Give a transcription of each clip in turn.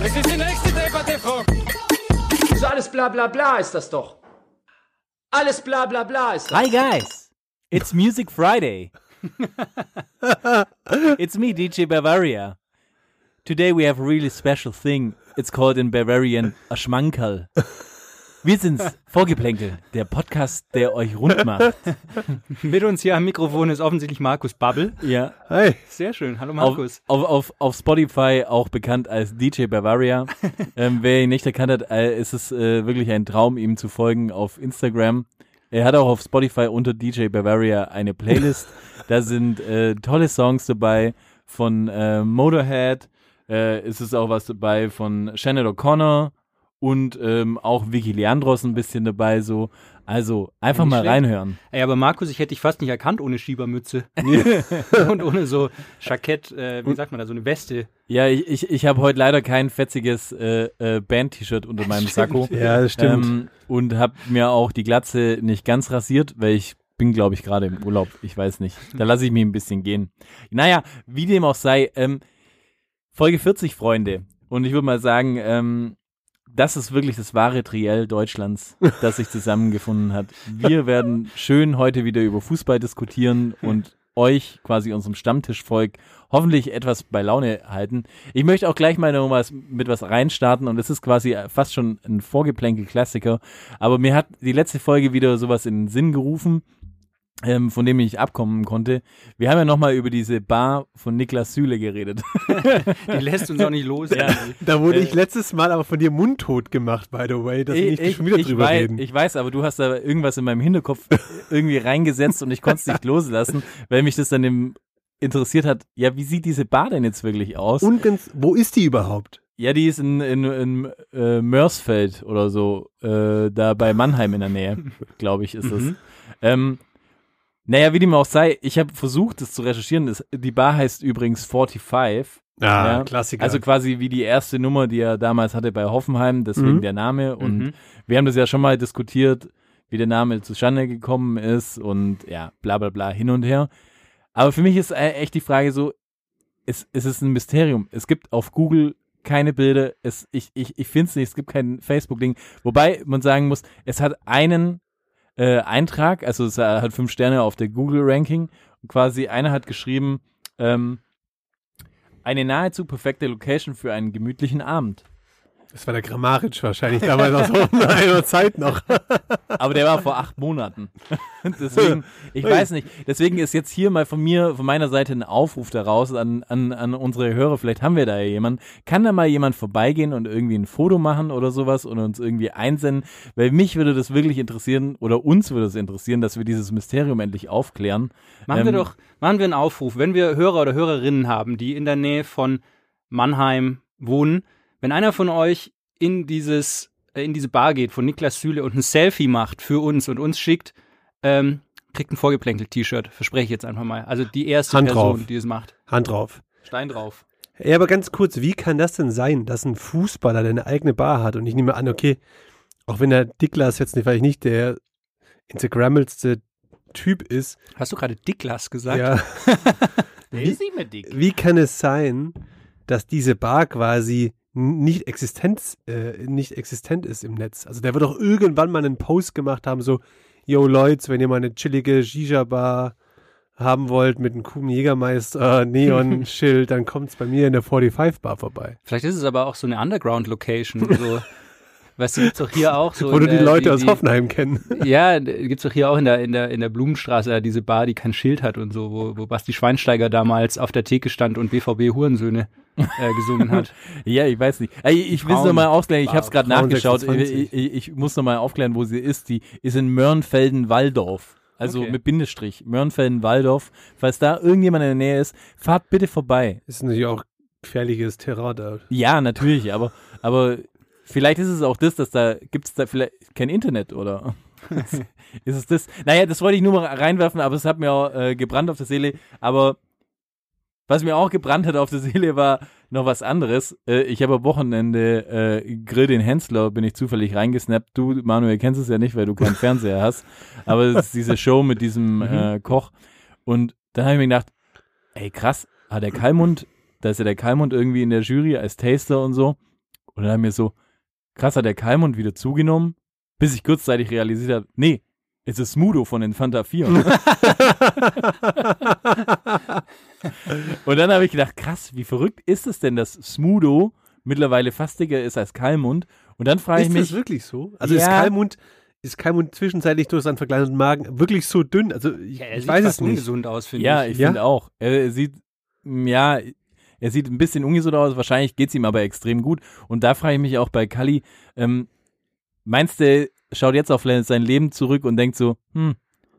Das ist die nächste Debatte, Frau. So alles bla bla bla ist das doch. Alles bla bla bla ist das. Hi guys, it's Music Friday. it's me, DJ Bavaria. Today we have a really special thing. It's called in Bavarian a Schmankerl. Wir sind's, Vorgeplänkel, der Podcast, der euch rund macht. Mit uns hier am Mikrofon ist offensichtlich Markus Bubble. Ja, Hey, Sehr schön. Hallo auf, Markus. auf, auf, auf Spotify auch bekannt als DJ Bavaria. ähm, wer ihn nicht erkannt hat, äh, ist es äh, wirklich ein Traum, ihm zu folgen auf Instagram. Er hat auch auf Spotify unter DJ Bavaria eine Playlist. da sind äh, tolle Songs dabei von äh, Motorhead. Äh, ist es auch was dabei von Shannon O'Connor und ähm, auch Vicky Leandros ein bisschen dabei. So, also einfach mal schlecht. reinhören. Ey, aber Markus, ich hätte dich fast nicht erkannt ohne Schiebermütze. Und ohne so Jackett, äh, wie sagt man da, so eine Weste. Ja, ich, ich, ich habe heute leider kein fetziges äh, äh, Band-T-Shirt unter meinem Sakko. ja, das stimmt. Ähm, und habe mir auch die Glatze nicht ganz rasiert, weil ich bin, glaube ich, gerade im Urlaub. Ich weiß nicht. Da lasse ich mich ein bisschen gehen. Naja, wie dem auch sei, ähm, Folge 40, Freunde. Und ich würde mal sagen, ähm, das ist wirklich das wahre Triell Deutschlands, das sich zusammengefunden hat. Wir werden schön heute wieder über Fußball diskutieren und euch, quasi unserem Stammtischvolk, hoffentlich etwas bei Laune halten. Ich möchte auch gleich mal noch was, mit was reinstarten und es ist quasi fast schon ein Vorgeplänkel-Klassiker. Aber mir hat die letzte Folge wieder sowas in den Sinn gerufen, ähm, von dem ich nicht abkommen konnte. Wir haben ja nochmal über diese Bar von Niklas Süle geredet. Die lässt uns auch nicht los. Ja. da wurde äh, ich letztes Mal aber von dir mundtot gemacht, by the way, dass wir nicht schon wieder drüber weiß, reden. ich weiß, aber du hast da irgendwas in meinem Hinterkopf irgendwie reingesetzt und ich konnte es nicht loslassen, weil mich das dann im interessiert hat, ja, wie sieht diese Bar denn jetzt wirklich aus? Und ganz, wo ist die überhaupt? ja, die ist in, in, in äh, Mörsfeld oder so, äh, da bei Mannheim in der Nähe, glaube ich, ist es. Ähm, naja, wie dem auch sei, ich habe versucht, das zu recherchieren. Die Bar heißt übrigens 45. Ah, Ja, Klassiker. Also quasi wie die erste Nummer, die er damals hatte bei Hoffenheim, deswegen Mhm. der Name. Und Mhm. wir haben das ja schon mal diskutiert, wie der Name zustande gekommen ist und ja, bla bla bla hin und her. Aber für mich ist äh, echt die Frage so, es, es ist ein Mysterium. Es gibt auf Google keine Bilder, es, ich, ich, ich finde es nicht, es gibt kein Facebook-Ding. Wobei man sagen muss, es hat einen äh, Eintrag, also es hat fünf Sterne auf der Google-Ranking. Und quasi einer hat geschrieben, ähm, eine nahezu perfekte Location für einen gemütlichen Abend. Das war der Grammaric wahrscheinlich damals aus einer Zeit noch. Aber der war vor acht Monaten. deswegen, ich weiß nicht. Deswegen ist jetzt hier mal von mir, von meiner Seite ein Aufruf daraus an, an, an unsere Hörer. Vielleicht haben wir da ja jemanden. Kann da mal jemand vorbeigehen und irgendwie ein Foto machen oder sowas und uns irgendwie einsenden? Weil mich würde das wirklich interessieren oder uns würde es interessieren, dass wir dieses Mysterium endlich aufklären. Machen wir Ähm, doch, machen wir einen Aufruf, wenn wir Hörer oder Hörerinnen haben, die in der Nähe von Mannheim wohnen, wenn einer von euch in dieses, äh, in diese Bar geht von Niklas Süle und ein Selfie macht für uns und uns schickt, ähm, kriegt ein Vorgeplänkel-T-Shirt, verspreche ich jetzt einfach mal. Also die erste Hand Person, drauf. die es macht. Hand drauf. Stein drauf. Ja, aber ganz kurz, wie kann das denn sein, dass ein Fußballer, der eine eigene Bar hat und ich nehme an, okay, auch wenn der Diklas jetzt nicht, weil ich nicht der Instagrammelste Typ ist, Hast du gerade Diklas gesagt? ja, Der ist nicht mehr dick. wie kann es sein, dass diese Bar quasi nicht existent, äh, nicht existent ist im Netz? Also der wird doch irgendwann mal einen Post gemacht haben, so, yo Leute, wenn ihr mal eine chillige Shisha-Bar haben wollt mit einem coolen Jägermeister, Neon-Schild, dann kommt's bei mir in der 45-Bar vorbei. Vielleicht ist es aber auch so eine Underground-Location. So, weißt du, gibt's doch hier auch so. Wo in du die der- Leute aus Hoffenheim kennen. Ja, gibt's doch hier auch in der, in der, in der Blumenstraße ja diese Bar, die kein Schild hat und so, wo, wo Basti Schweinsteiger damals auf der Theke stand und BVB Hurensöhne äh, gesungen hat. Ja, ich weiß nicht. Ey, ich will es nochmal aufklären. Ich habe es gerade nachgeschaut. 26. Ich, ich, ich muss nochmal aufklären, wo sie ist. Die ist in Mörnfelden-Walldorf. Also Okay. mit Bindestrich. Mörnfelden-Walldorf. Falls da irgendjemand in der Nähe ist, fahrt bitte vorbei. Ist natürlich auch gefährliches Terrain da. Ja, natürlich, aber, aber vielleicht ist es auch das, dass da gibt es da vielleicht kein Internet oder ist es das? Naja, das wollte ich nur mal reinwerfen, aber es hat mir auch äh, gebrannt auf der Seele. Aber was mir auch gebrannt hat auf der Seele war noch was anderes. Äh, ich habe am Wochenende äh, Grill den Hensler, bin ich zufällig reingesnappt. Du, Manuel, kennst es ja nicht, weil du keinen Fernseher hast. Aber es ist diese Show mit diesem äh, Koch. Und dann habe ich mir gedacht, ey krass, hat der Kalmund, da ist ja der Kalmund irgendwie in der Jury als Taster und so. Und dann habe ich mir so, krass, hat der Kalmund wieder zugenommen, bis ich kurzzeitig realisiert habe, nee, es ist Smudo von den Fanta 4. und dann habe ich gedacht, krass, wie verrückt ist es denn, dass Smudo mittlerweile fast dicker ist als Kalmund? Und dann frage ich Ist mich, das wirklich so? Also ist Ja. Kalmund, ist Kalmund zwischenzeitlich durch seinen verkleinerten Magen wirklich so dünn? Also ich, Ja, er ich sieht weiß fast es nicht. ungesund aus, finde ja, ich. ich Ja? finde auch. Er sieht, ja, er sieht ein bisschen ungesund aus. Wahrscheinlich geht's ihm aber extrem gut. Und da frage ich mich auch bei Kali, ähm, meinst du, er schaut jetzt auf sein Leben zurück und denkt so, hm,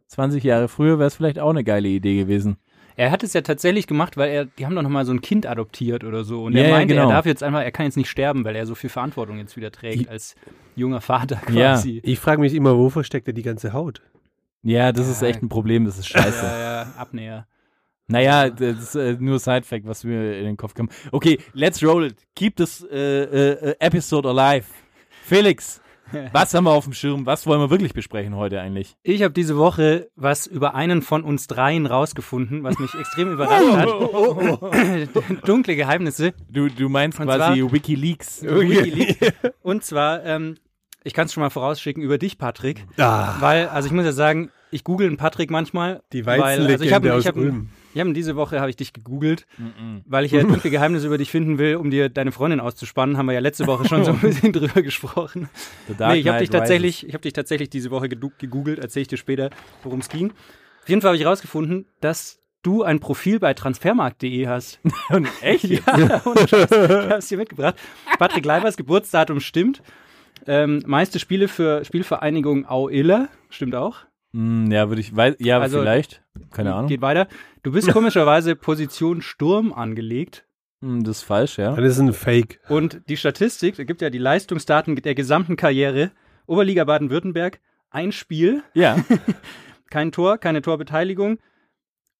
20 Jahre früher wäre es vielleicht auch eine geile Idee gewesen. Er hat es ja tatsächlich gemacht, weil er, die haben doch nochmal so ein Kind adoptiert oder so. Und Ja, er ja, meinte, genau. er darf jetzt einfach, er kann jetzt nicht sterben, weil er so viel Verantwortung jetzt wieder trägt Ich- als junger Vater Ja. quasi. Ich frage mich immer, wo versteckt er die ganze Haut? Ja, das Ja. ist echt ein Problem, das ist scheiße. Ja, ja, Abnäher. Naja, das ist äh, nur Side-Fact, was mir in den Kopf kam. Okay, let's roll it. Keep this äh, äh, episode alive. Felix, was haben wir auf dem Schirm? Was wollen wir wirklich besprechen heute eigentlich? Ich habe diese Woche was über einen von uns dreien rausgefunden, was mich extrem überrascht hat. Dunkle Geheimnisse. Du, du meinst Und quasi zwar- Wikileaks. Wikileaks. Und zwar, ähm, ich kann es schon mal vorausschicken über dich, Patrick. Ah, Weil, also ich muss ja sagen, ich google einen Patrick manchmal. die weil, also ich Weizenlegende habe aus ich hab, Ulm. Hab, diese Woche habe ich dich gegoogelt, weil ich ja dunkle Geheimnisse über dich finden will, um dir deine Freundin auszuspannen. Haben wir ja letzte Woche schon so ein bisschen drüber gesprochen. Nee, ich habe dich tatsächlich, ich habe dich tatsächlich diese Woche gegoogelt. Erzähle ich dir später, worum es ging. Auf jeden Fall habe ich herausgefunden, dass du ein Profil bei transfermarkt.de hast. Rises. Echt? Ja, ohne Scheiß. Ich habe es dir mitgebracht. Patrick Leibers Geburtsdatum stimmt. Ähm, meiste Spiele für Spielvereinigung Au-Iller, stimmt auch. Hm, ja, würde ich, weiß, ja, Also- vielleicht. Keine Ahnung. Geht weiter. Du bist komischerweise Position Sturm angelegt. Hm, das ist falsch, ja. Dann ist ein Fake. Und die Statistik, da gibt ja die Leistungsdaten der gesamten Karriere. Oberliga Baden-Württemberg, ein Spiel, Ja. kein Tor, keine Torbeteiligung,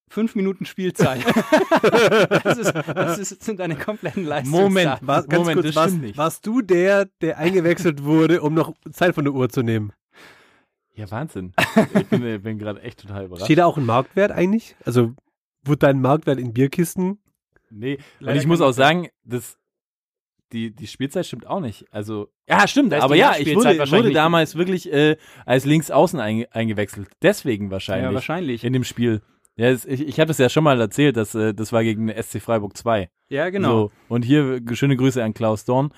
fünf Minuten Spielzeit. das, ist, das ist, sind deine kompletten Leistungsdaten. Moment, War, ganz Moment, kurz, das warst, warst du der, der eingewechselt wurde, um noch Zeit von der Uhr zu nehmen? Ja, Wahnsinn. Ich bin, bin gerade echt total überrascht. Steht da auch ein Marktwert eigentlich? Also wird dein Marktwert in Bierkisten? Nee, und ich muss auch sagen, das, die, die Spielzeit stimmt auch nicht. Also, ja, stimmt, Da ist aber ja, ich wurde, wurde damals wirklich äh, als Linksaußen einge eingewechselt. Deswegen wahrscheinlich. Ja, wahrscheinlich. In dem Spiel. Ja, es, ich, ich habe das ja schon mal erzählt, dass, äh, das war gegen SC Freiburg 2. Ja, genau. So, und hier äh, schöne Grüße an Klaus Dorn.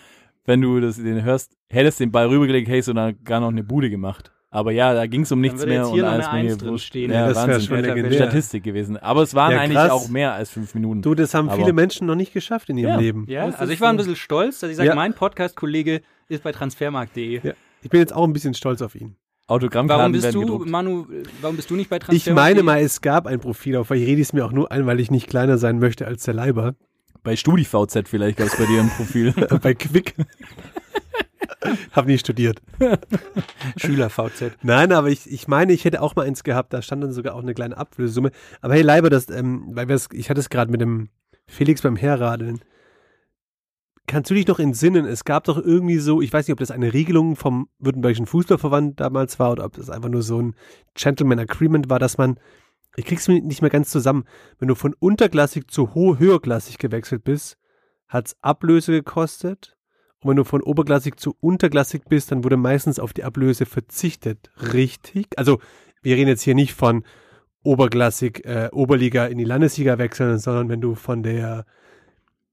Wenn du das, den hörst, hättest den Ball rübergelegt, hättest du dann gar noch eine Bude gemacht. Aber ja, da ging es um nichts mehr und alles eine hier drin stehen. Ja, das wär Wahnsinn. schon legendär. Statistik gewesen. Aber es waren Ja, eigentlich auch mehr als fünf Minuten. Du, das haben Aber- viele Menschen noch nicht geschafft in ihrem Ja. Leben. Ja, Das also ich war ein bisschen stolz, dass ich sage, Ja. mein Podcast-Kollege ist bei transfermarkt.de. Ja. Ich bin jetzt auch ein bisschen stolz auf ihn. Autogrammkarten Warum bist du, gedruckt. Manu, warum bist du nicht bei Ich transfermarkt.de? meine mal, es gab ein Profil auf, ich rede es mir auch nur ein, weil ich nicht kleiner sein möchte als der Leiber. Bei StudiVZ vielleicht gab es bei dir ein Profil. Bei Quick. Hab nie studiert. Schüler-VZ. Nein, aber ich, ich meine, ich hätte auch mal eins gehabt, da stand dann sogar auch eine kleine Ablösesumme. Aber hey, Leiber, das, ähm, weil ich hatte es gerade mit dem Felix beim Herradeln. Kannst du dich noch entsinnen, es gab doch irgendwie so, ich weiß nicht, ob das eine Regelung vom Württembergischen Fußballverband damals war oder ob das einfach nur so ein Gentleman Agreement war, dass man, ich krieg's mir nicht mehr ganz zusammen, wenn du von unterklassig zu ho höherklassig gewechselt bist, hat's Ablöse gekostet. Und wenn du von oberklassig zu unterklassig bist, dann wurde meistens auf die Ablöse verzichtet. Richtig? Also, wir reden jetzt hier nicht von oberklassig, äh, Oberliga in die Landesliga wechseln, sondern wenn du von der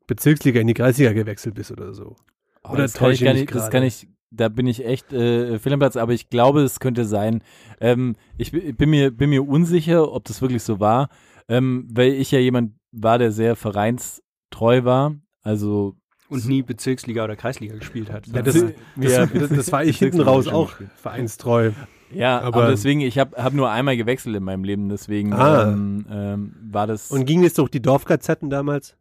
Bezirksliga in die Kreisliga gewechselt bist oder so. Oh, Oder das kann ich ich das kann ich, da bin ich echt äh, fehl am Platz, aber ich glaube, es könnte sein. Ähm, ich bi- bin mir, bin mir unsicher, ob das wirklich so war, ähm, weil ich ja jemand war, der sehr vereinstreu war. Also Und nie Bezirksliga oder Kreisliga gespielt hat. Ja, das, Ja, das, das, war ich hinten raus auch gespielt. vereinstreu. Ja, aber, Aber- deswegen, ich habe hab nur einmal gewechselt in meinem Leben, deswegen Ah. ähm, ähm, war das. Und ging es durch die Dorfgazetten damals?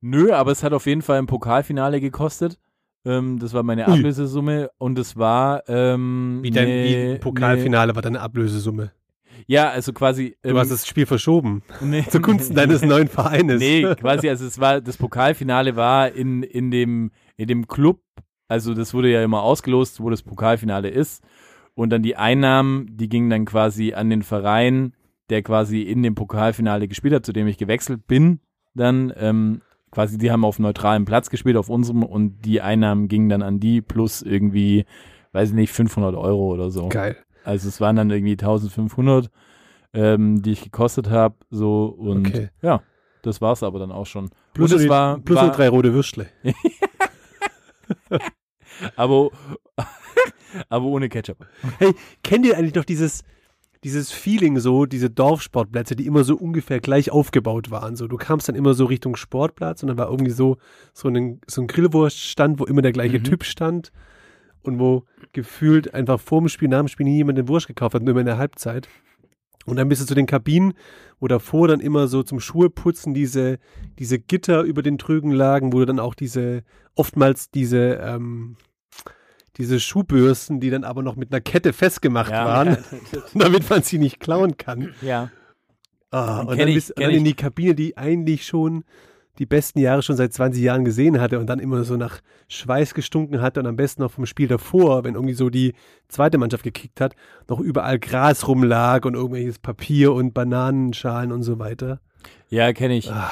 Nö, aber es hat auf jeden Fall ein Pokalfinale gekostet. Ähm, das war meine Ui. Ablösesumme und es war ähm, Wie dein ne- wie Pokalfinale war deine Ablösesumme. Ja, also quasi. Du ähm, hast das Spiel verschoben. nee, Zugunsten deines neuen Vereines. Nee, quasi, also es war, das Pokalfinale war in, in dem, in dem Club, also das wurde ja immer ausgelost, wo das Pokalfinale ist. Und dann die Einnahmen, die gingen dann quasi an den Verein, der quasi in dem Pokalfinale gespielt hat, zu dem ich gewechselt bin. Dann, ähm, quasi, die haben auf neutralem Platz gespielt, auf unserem, und die Einnahmen gingen dann an die plus irgendwie, weiß ich nicht, 500 Euro oder so. Geil. Also es waren dann irgendwie 1500, ähm, die ich gekostet habe, so und Okay. ja, das war's aber dann auch schon. Plus, und es die, war, plus war drei rote Würstle. aber aber ohne Ketchup. Hey, kennt ihr eigentlich noch dieses, dieses Feeling so, diese Dorfsportplätze, die immer so ungefähr gleich aufgebaut waren? So, du kamst dann immer so Richtung Sportplatz und dann war irgendwie so, so ein, so ein Grillwurststand, wo immer der gleiche Mhm. Typ stand und wo gefühlt einfach vor dem Spiel, nach dem Spiel nie jemand den Wurst gekauft hat, nur immer in der Halbzeit. Und dann bist du zu den Kabinen, wo davor dann immer so zum Schuheputzen diese, diese Gitter über den Trögen lagen, wo du dann auch diese, oftmals diese, ähm, diese Schuhbürsten, die dann aber noch mit einer Kette festgemacht Ja. waren, damit man sie nicht klauen kann. Ja. Ah, und dann ich, bist du kenn dann in ich. die Kabine, die eigentlich schon die besten Jahre schon seit 20 Jahren gesehen hatte und dann immer so nach Schweiß gestunken hatte und am besten noch vom Spiel davor, wenn irgendwie so die zweite Mannschaft gekickt hat, noch überall Gras rumlag und irgendwelches Papier und Bananenschalen und so weiter. Ja, kenne ich. Ah.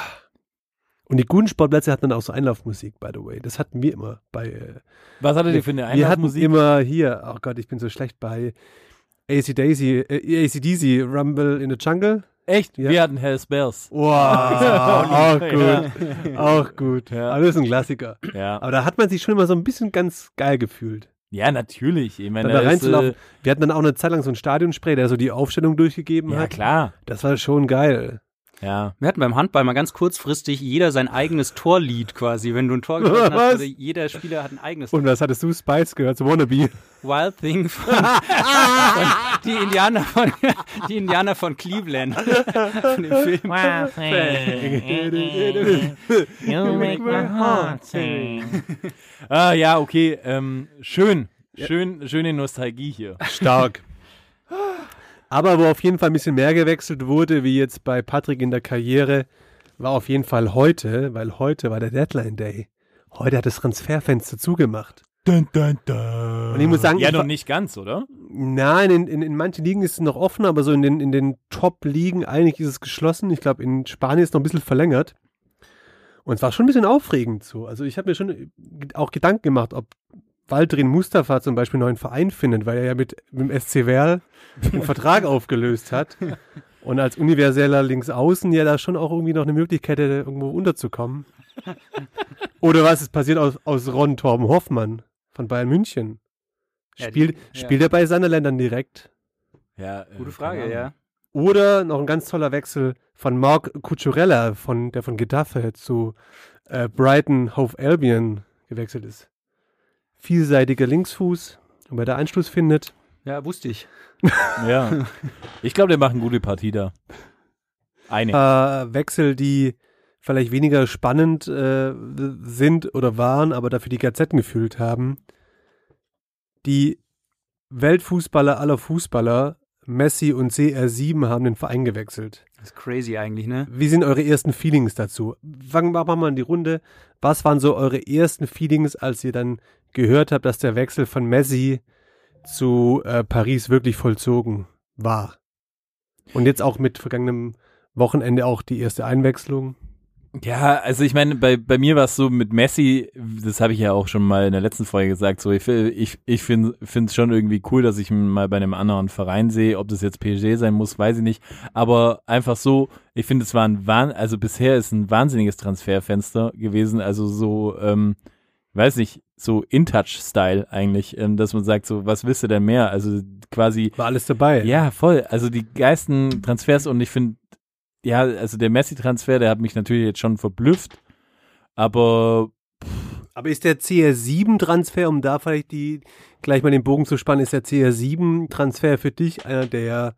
Und die guten Sportplätze hatten dann auch so Einlaufmusik, by the way. Das hatten wir immer bei. Äh, Was hattet ihr für eine wir hatten Einlaufmusik? immer hier, oh Gott, ich bin so schlecht bei AC Daisy, äh, ACDC, Rumble in the Jungle. Echt? Ja. Wir hatten Hells Bells. Wow, auch Ja. gut, auch gut. Ja. Alles ein Klassiker. Ja. Aber da hat man sich schon immer so ein bisschen ganz geil gefühlt. Ja, natürlich. Ich meine, Dann da da ist, reinzulaufen. äh, Wir hatten dann auch eine Zeit lang so einen Stadionspray, der so die Aufstellung durchgegeben ja, hat. klar. Das war schon geil. Ja. Wir hatten beim Handball mal ganz kurzfristig jeder sein eigenes Torlied quasi. Wenn du ein Tor geschossen Was? hast, wurde jeder Spieler hat ein eigenes Und was hattest du? Spice gehört, so Wannabe. Wild Thing von, von die Indianer von die Indianer von Cleveland von dem Film. Ah, ja, okay. Ähm, schön. Schön, schöne Nostalgie hier. Stark. Aber wo auf jeden Fall ein bisschen mehr gewechselt wurde, wie jetzt bei Patrick in der Karriere, war auf jeden Fall heute, weil heute war der Deadline Day. Heute hat das Transferfenster zugemacht. Dun, dun, dun. Und ich muss sagen, ja, noch nicht ganz, oder? Nein, in, in, in manchen Ligen ist es noch offen, aber so in den, in den Top-Ligen eigentlich ist es geschlossen. Ich glaube, in Spanien ist es noch ein bisschen verlängert. Und es war schon ein bisschen aufregend so. Also ich habe mir schon auch Gedanken gemacht, ob Waldrin Mustafa zum Beispiel einen neuen Verein findet, weil er ja mit, mit dem SC Werl einen Vertrag aufgelöst hat. Und als universeller Linksaußen ja da schon auch irgendwie noch eine Möglichkeit hätte, irgendwo unterzukommen. Oder was ist passiert aus, aus Ron Torben Hoffmann von Bayern München? Ja, Spielt, die- ja. spielt er bei seinen Ländern direkt? Ja, äh, Gute Frage, ja. Oder noch ein ganz toller Wechsel von Mark Cucurella, von, der von Getafe zu äh, Brighton Hove Albion gewechselt ist. Vielseitiger Linksfuß, und wer da Anschluss findet. Ja, wusste ich. Ja. Ich glaube, der macht eine gute Partie da. Eine. Äh, Wechsel, die vielleicht weniger spannend äh, sind oder waren, aber dafür die Gazetten gefühlt haben. Die Weltfußballer aller Fußballer, Messi und CR7, haben den Verein gewechselt. Das ist crazy eigentlich, ne? Wie sind eure ersten Feelings dazu? Fangen wir mal in die Runde. Was waren so eure ersten Feelings, als ihr dann gehört habt, dass der Wechsel von Messi zu äh, Paris wirklich vollzogen war? Und jetzt auch mit vergangenem Wochenende auch die erste Einwechslung. Ja, also ich meine, bei, bei mir war es so mit Messi, das habe ich ja auch schon mal in der letzten Folge gesagt, so ich, ich, ich finde es schon irgendwie cool, dass ich ihn mal bei einem anderen Verein sehe, ob das jetzt PSG sein muss, weiß ich nicht, aber einfach so, ich finde es war ein Wahn, also bisher ist ein wahnsinniges Transferfenster gewesen, also so, ähm, weiß nicht, so In-Touch-Style eigentlich, ähm, dass man sagt, so, was willst du denn mehr? Also quasi War alles dabei. ja, voll. Also die geilsten Transfers und ich finde, ja, also der Messi-Transfer, der hat mich natürlich jetzt schon verblüfft, aber Aber ist der CR7-Transfer, um da vielleicht die gleich mal den Bogen zu spannen, ist der CR7-Transfer für dich einer der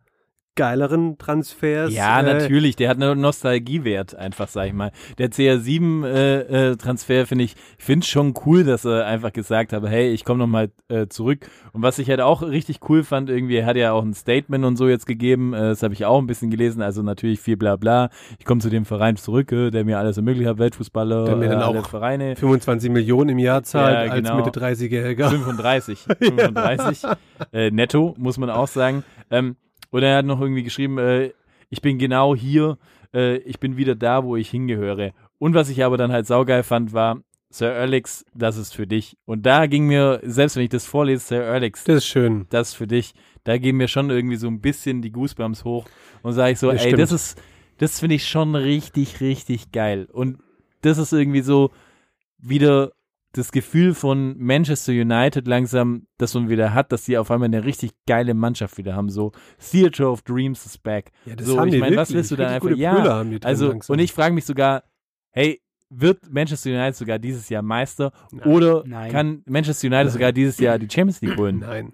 geileren Transfers. Ja, äh, natürlich. Der hat einen Nostalgiewert, einfach, sag ich mal. Der CR7-Transfer äh, Transfer finde ich, finde schon cool, dass er einfach gesagt hat, hey, ich komme nochmal äh, zurück. Und was ich halt auch richtig cool fand, irgendwie, er hat ja auch ein Statement und so jetzt gegeben, äh, das habe ich auch ein bisschen gelesen, also natürlich viel bla bla. Ich komme zu dem Verein zurück, äh, der mir alles ermöglicht hat, Weltfußballer, Der mir dann äh, auch Vereine. 25 Millionen im Jahr zahlt Ja, als genau. Mitte 30-Jähriger. 35. 35. äh, netto, muss man auch sagen. Ähm, und er hat noch irgendwie geschrieben, äh, ich bin genau hier, äh, ich bin wieder da, wo ich hingehöre. Und was ich aber dann halt saugeil fand, war, Sir Alex, das ist für dich. Und da ging mir, selbst wenn ich das vorlese, Sir Alex, Das ist schön. das ist für dich, da gehen mir schon irgendwie so ein bisschen die Goosebumps hoch und sage ich so, Das ey, stimmt. das ist, das finde ich schon richtig, richtig geil. Und das ist irgendwie so wieder das Gefühl von Manchester United langsam, das man wieder hat, dass sie auf einmal eine richtig geile Mannschaft wieder haben. So Theater of Dreams is back. Ja, das so, haben ich die meine, was willst du dann Richtig einfach? gute Ja, Brüder haben die drin also langsam. und ich frage mich sogar, hey, wird Manchester United sogar dieses Jahr Meister oder Nein. kann Manchester United sogar dieses Jahr die Champions League holen? Nein.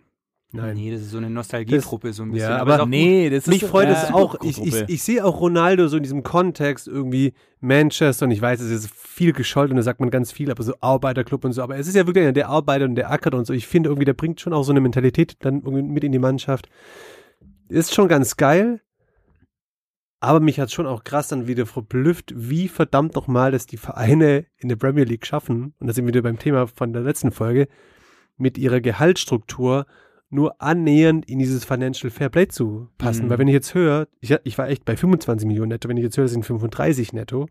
Nein. Nee, das ist so eine Nostalgietruppe so ein bisschen. ja, aber auch Nee, das ist Mich freut ja, es auch. Ich, ich, ich sehe auch Ronaldo so in diesem Kontext irgendwie Manchester und ich weiß, es ist viel gescholten und da sagt man ganz viel, aber so Arbeiterclub und so. Aber es ist ja wirklich einer, der arbeitet und der ackert und so. Ich finde irgendwie, der bringt schon auch so eine Mentalität dann irgendwie mit in die Mannschaft. Ist schon ganz geil. Aber mich hat schon auch krass dann wieder verblüfft, wie verdammt nochmal das die Vereine in der Premier League schaffen. Und da sind wir wieder beim Thema von der letzten Folge, mit ihrer Gehaltsstruktur nur annähernd in dieses Financial Fair Play zu passen. Mhm. Weil wenn ich jetzt höre, ich, ich war echt bei 25 Millionen netto, wenn ich jetzt höre, das sind 35 netto.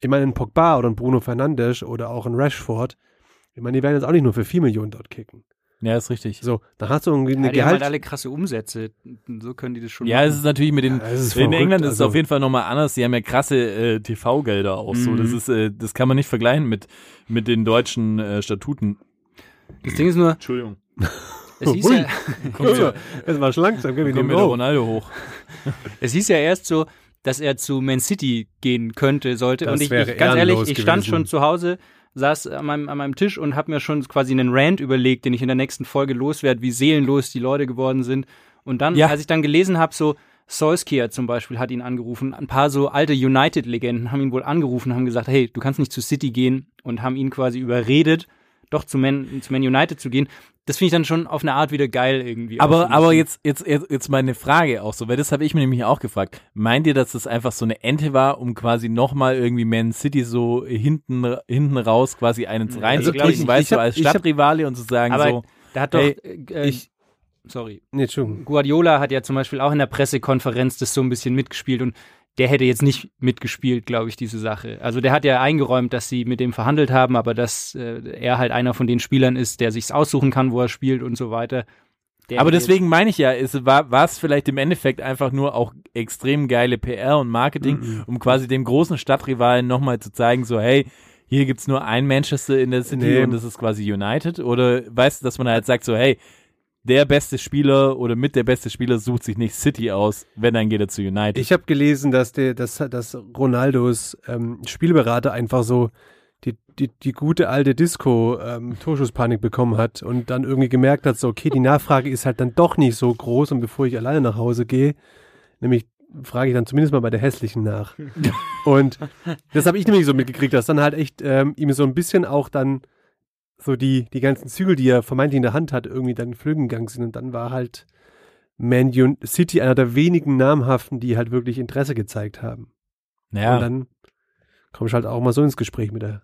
Ich meine, ein Pogba oder ein Bruno Fernandes oder auch ein Rashford, ich meine, die werden jetzt auch nicht nur für 4 Millionen dort kicken. ja, ist richtig. So, da hast du irgendwie eine ja, die haben halt Gehalt. alle krasse Umsätze. So können die das schon Ja, es ist natürlich mit den Ja, es in verrückt, England ist es also- auf jeden Fall nochmal anders. Die haben ja krasse äh, TV-Gelder auch so. Mhm. Das ist, äh, das kann man nicht vergleichen mit mit den deutschen äh, Statuten. Das Ding ist nur, Entschuldigung. es hieß, Ui. ja, Jetzt war langsam, gell, Roh. Ronaldo hoch. es hieß ja erst so, dass er zu Man City gehen könnte, sollte. Das und ich, ich ganz ehrlich, ich stand gewesen. schon zu Hause, saß an meinem, an meinem Tisch und habe mir schon quasi einen Rant überlegt, den ich in der nächsten Folge loswerde, wie seelenlos die Leute geworden sind. Und dann, Ja. als ich dann gelesen habe, so Solskjaer zum Beispiel hat ihn angerufen, ein paar so alte United-Legenden haben ihn wohl angerufen, haben gesagt, hey, du kannst nicht zu City gehen und haben ihn quasi überredet, doch zu Man, zu Man United zu gehen. Das finde ich dann schon auf eine Art wieder geil irgendwie. Aber, aber jetzt, jetzt, jetzt, jetzt meine Frage auch so, weil das habe ich mir nämlich auch gefragt. Meint ihr, dass das einfach so eine Ente war, um quasi nochmal irgendwie Man City so hinten, hinten raus quasi einen Also, reinzukriegen, ich- weißt ich du, als Stadtrivale und zu sagen Aber so, da hat doch, hey, äh, ich- sorry, Nee. Guardiola hat ja zum Beispiel auch in der Pressekonferenz das so ein bisschen mitgespielt und der hätte jetzt nicht mitgespielt, glaube ich, diese Sache. Also der hat ja eingeräumt, dass sie mit dem verhandelt haben, aber dass äh, er halt einer von den Spielern ist, der sich's aussuchen kann, wo er spielt und so weiter. Der Aber deswegen meine ich ja, es war war es vielleicht im Endeffekt einfach nur auch extrem geile PR und Marketing, um quasi dem großen Stadtrivalen nochmal zu zeigen, so hey, hier gibt's nur ein Manchester in der City Nee. und das ist quasi United. Oder weißt du, dass man halt sagt so, hey, der beste Spieler oder mit der beste Spieler sucht sich nicht City aus, wenn dann geht er zu United. Ich habe gelesen, dass der, dass, dass Ronaldos ähm, Spielberater einfach so die, die, die gute alte Disco ähm, Torschusspanik bekommen hat und dann irgendwie gemerkt hat, so okay, die Nachfrage ist halt dann doch nicht so groß und bevor ich alleine nach Hause gehe, nämlich frage ich dann zumindest mal bei der hässlichen nach. und das habe ich nämlich so mitgekriegt, dass dann halt echt ähm, ihm so ein bisschen auch dann so die, die ganzen Zügel, die er vermeintlich in der Hand hat, irgendwie dann flögen gegangen sind und dann war halt Man City einer der wenigen namhaften, die halt wirklich Interesse gezeigt haben. Und ja. dann kommst du halt auch mal so ins Gespräch mit der.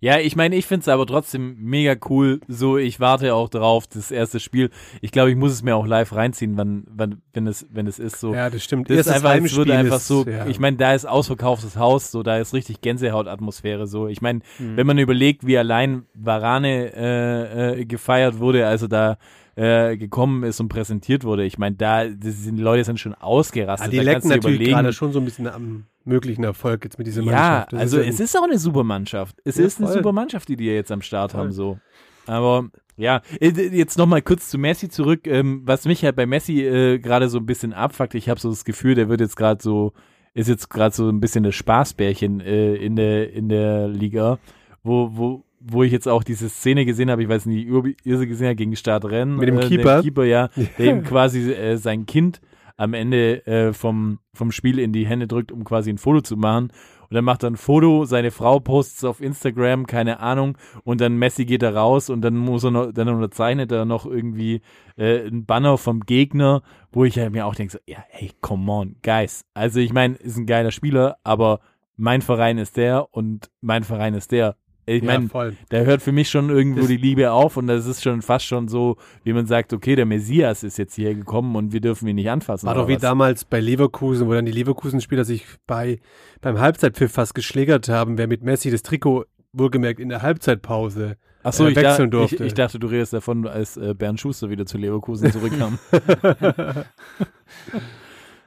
Ja, ich meine, ich find's aber trotzdem mega cool. So, ich warte auch drauf, das erste Spiel. Ich glaube, ich muss es mir auch live reinziehen, wann, wann, wenn es, wenn es ist so. Ja, das stimmt. Das ist einfach, es wird einfach ist, so, ja. ich meine, da ist ausverkauftes Haus, so, da ist richtig Gänsehautatmosphäre, so. Ich meine, Mhm. wenn man überlegt, wie allein Varane äh, äh, gefeiert wurde, also da äh, gekommen ist und präsentiert wurde, ich meine, da, sind, die Leute sind schon Ah, ausgerastet. die da lecken kannst du dir natürlich überlegen, gerade schon so ein bisschen am möglichen Erfolg jetzt mit dieser ja, Mannschaft. Also ja- es ist auch eine super Mannschaft. Es Ja, ist eine voll. super Mannschaft, die die jetzt am Start Voll. haben, so. Aber ja, äh, jetzt nochmal kurz zu Messi zurück. Ähm, was mich halt bei Messi äh, gerade so ein bisschen abfuckt, ich habe so das Gefühl, der wird jetzt gerade so, ist jetzt gerade so ein bisschen das Spaßbärchen äh, in der in der Liga, wo wo wo ich jetzt auch diese Szene gesehen habe, ich weiß nicht, sie gesehen habt, gegen Start Rennen. Mit dem äh, Keeper? Der Keeper, ja, der ihm quasi äh, sein Kind am Ende äh, vom, vom Spiel in die Hände drückt, um quasi ein Foto zu machen. Und dann macht er ein Foto, seine Frau postet es auf Instagram, keine Ahnung, und dann Messi geht da raus und dann muss er noch, dann unterzeichnet er noch irgendwie äh, ein Banner vom Gegner, wo ich halt mir auch denke, so, ja, hey, come on, guys. Also ich meine, ist ein geiler Spieler, aber mein Verein ist der und mein Verein ist der. Ich meine, da hört für mich schon irgendwo Das- die Liebe auf und das ist schon fast schon so, wie man sagt, okay, der Messias ist jetzt hierher gekommen und wir dürfen ihn nicht anfassen. War doch wie was? damals bei Leverkusen, wo dann die Leverkusen-Spieler sich bei, beim Halbzeitpfiff fast geschlägert haben, wer mit Messi das Trikot wohlgemerkt in der Halbzeitpause Ach so, äh, ich, da, wechseln ich, durfte. ich dachte, du redest davon, als äh, Bernd Schuster wieder zu Leverkusen zurückkam.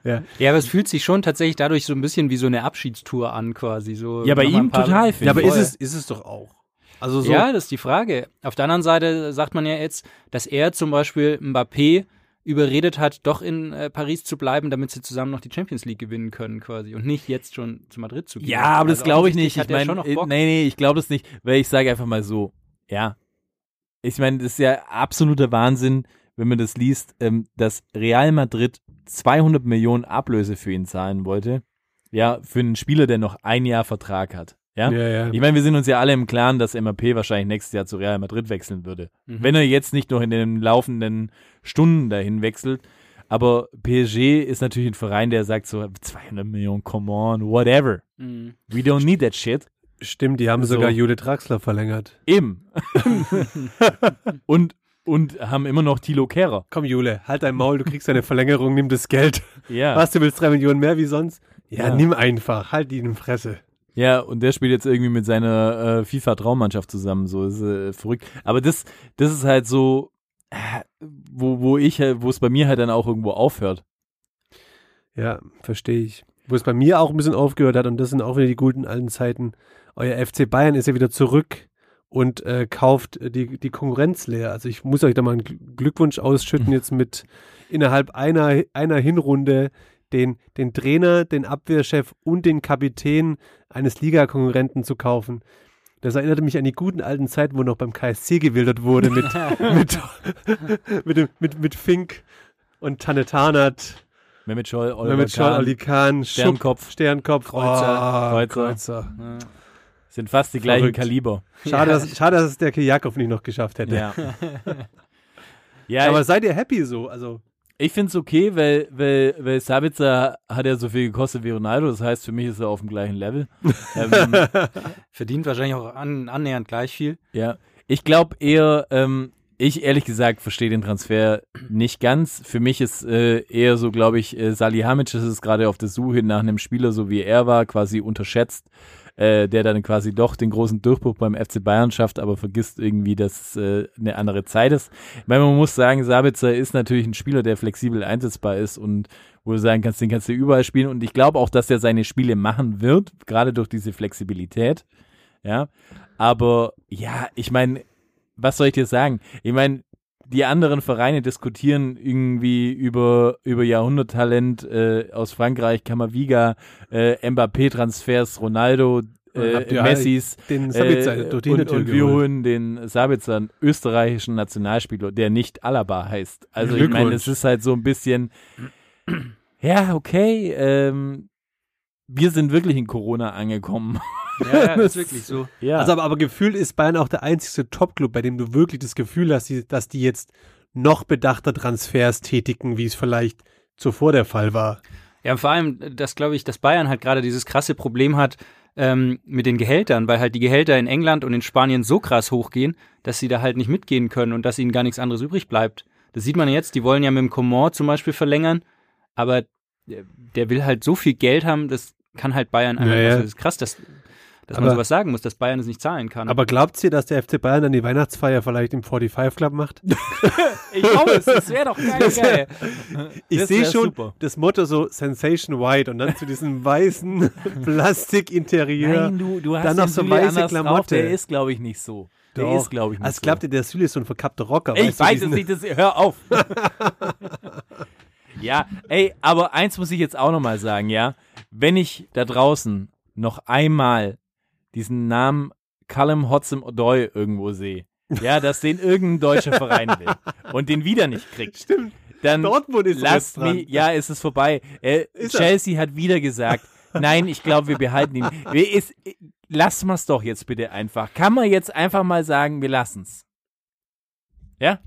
Ja, aber es fühlt sich schon tatsächlich dadurch so ein bisschen wie so eine Abschiedstour an, quasi. So Ja, bei ihm total, Ja, aber ist es, ist es doch auch. Also so, Ja, das ist die Frage. Auf der anderen Seite sagt man ja jetzt, dass er zum Beispiel Mbappé überredet hat, doch in äh, Paris zu bleiben, damit sie zusammen noch die Champions League gewinnen können, quasi. Und nicht jetzt schon zu Madrid zu gehen. Ja, aber das Also glaube ich nicht. Ich schon meine, noch äh, Bock. nee, nee, ich glaube das nicht, weil ich sage einfach mal so, ja. Ich meine, das ist ja absoluter Wahnsinn, wenn man das liest, ähm, dass Real Madrid 200 Millionen Ablöse für ihn zahlen wollte. Ja, für einen Spieler, der noch ein Jahr Vertrag hat. Ja. ja, ja. Ich meine, wir sind uns ja alle im Klaren, dass MAP wahrscheinlich nächstes Jahr zu Real Madrid wechseln würde. Mhm. Wenn er jetzt nicht noch in den laufenden Stunden dahin wechselt. Aber PSG ist natürlich ein Verein, der sagt so 200 Millionen, come on, whatever. Mhm. We don't need that shit. Stimmt, die haben So. sogar Jule Draxler verlängert. Eben. und, und haben immer noch Tilo Kehrer. Komm, Jule, halt dein Maul, du kriegst eine Verlängerung, nimm das Geld. Ja. Was, du willst drei Millionen mehr wie sonst? Ja, Ja. nimm einfach, halt die in Fresse. Ja, und der spielt jetzt irgendwie mit seiner äh, FIFA-Traummannschaft zusammen. So ist äh, verrückt. Aber das, das ist halt so, äh, wo, wo ich, halt- wo es bei mir halt dann auch irgendwo aufhört. Ja, verstehe ich. Wo es bei mir auch ein bisschen aufgehört hat, und das sind auch wieder die guten alten Zeiten. Euer FC Bayern ist ja wieder zurück und äh, kauft die, die Konkurrenz leer. Also ich muss euch da mal einen Gl- Glückwunsch ausschütten, jetzt mit innerhalb einer, einer Hinrunde den, den Trainer, den Abwehrchef und den Kapitän eines Ligakonkurrenten zu kaufen. Das erinnerte mich an die guten alten Zeiten, wo noch beim KSC gewildert wurde mit, mit, mit, mit, mit Fink und Tanne Tarnath. Mehmet Scholl, Oliver Mehmet Scholl, Kahn, Khan, Schupp, Sternkopf. Sternkopf, Kreuzer. Oh, Kreuzer. Kreuzer. Ja. Sind fast die gleichen Verrückt. Kaliber. Schade, dass, schade, dass es der Kijakov nicht noch geschafft hätte. Ja. ja, Aber seid ihr happy so? Also, Ich finde es okay, weil, weil, weil Sabitzer hat ja so viel gekostet wie Ronaldo. Das heißt, für mich ist er auf dem gleichen Level. ähm, Verdient wahrscheinlich auch an, annähernd gleich viel. ja, ich glaube eher, ähm, ich ehrlich gesagt verstehe den Transfer nicht ganz. Für mich ist äh, eher so, glaube ich, äh, Salihamidzic ist gerade auf der Suche nach einem Spieler, so wie er war, quasi unterschätzt, äh, der dann quasi doch den großen Durchbruch beim FC Bayern schafft, aber vergisst irgendwie, dass äh, eine andere Zeit ist. Ich meine, man muss sagen, Sabitzer ist natürlich ein Spieler, der flexibel einsetzbar ist und wo du sagen kannst, den kannst du überall spielen. Und ich glaube auch, dass er seine Spiele machen wird, gerade durch diese Flexibilität. Ja. Aber ja, ich meine, was soll ich dir sagen? Ich meine, die anderen Vereine diskutieren irgendwie über, über Jahrhunderttalent äh, aus Frankreich, Kamaviga, äh, Mbappé-Transfers, Ronaldo, äh, Messis. den Sabitzer Äh, durch die und, und wir holen den Sabitzer, österreichischen Nationalspieler, der nicht Alaba heißt. Also ich meine, es ist halt so ein bisschen, ja, okay, ähm, wir sind wirklich in Corona angekommen. Ja, ja ist wirklich so. ja. Also aber, aber gefühlt ist Bayern auch der einzige Top-Club, bei dem du wirklich das Gefühl hast, die, dass die jetzt noch bedachter Transfers tätigen, wie es vielleicht zuvor der Fall war. Ja, und vor allem, dass glaube ich, dass Bayern halt gerade dieses krasse Problem hat ähm, mit den Gehältern, weil halt die Gehälter in England und in Spanien so krass hochgehen, dass sie da halt nicht mitgehen können und dass ihnen gar nichts anderes übrig bleibt. Das sieht man jetzt, die wollen ja mit dem Coman zum Beispiel verlängern, aber der, der will halt so viel Geld haben, das kann halt Bayern einfach, Ja, ja. also das ist krass, dass, dass man Aber- sowas sagen muss, dass Bayern es nicht zahlen kann. Aber glaubt ihr, dass der FC Bayern dann die Weihnachtsfeier vielleicht im 45 Club macht? ich hoffe es, das wäre doch geil, geil. Ich sehe schon super. das Motto so Sensation White und dann zu diesem weißen Plastikinterieur. Nein, du, du hast Dann noch so Süle weiße anders Drauf. Klamotte. Der ist, glaube ich, nicht so. Der Doch. ist, glaube ich, nicht Als so. glaubt ihr, der Süle ist so ein verkappter Rocker. Ich weiß es nicht, das, hör auf. ja, ey, aber eins muss ich jetzt auch nochmal sagen, ja. Wenn ich da draußen noch einmal diesen Namen Callum Hotzem Odoi irgendwo sehe, ja, dass den irgendein deutscher Verein will und den wieder nicht kriegt. Stimmt. dann Dortmund ist lass jetzt dran. mich, ja, es ist vorbei. Äh, Ist er? Chelsea hat wieder gesagt, nein, ich glaube, wir behalten ihn. Wir ist, lass mal's doch jetzt bitte einfach. Kann man jetzt einfach mal sagen, wir lassen's. Ja?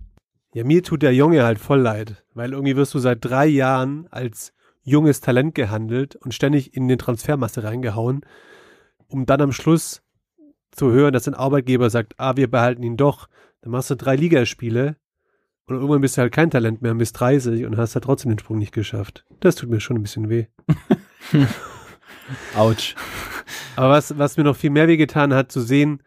Ja, mir tut der Junge halt voll leid, weil irgendwie wirst du seit drei Jahren als junges Talent gehandelt und ständig in den Transfermasse reingehauen, um dann am Schluss zu hören, dass ein Arbeitgeber sagt, ah, wir behalten ihn doch. Dann machst du drei Ligaspiele und irgendwann bist du halt kein Talent mehr, bis 30 und hast halt trotzdem den Sprung nicht geschafft. Das tut mir schon ein bisschen weh. Autsch. Aber was, was mir noch viel mehr wehgetan hat, zu sehen,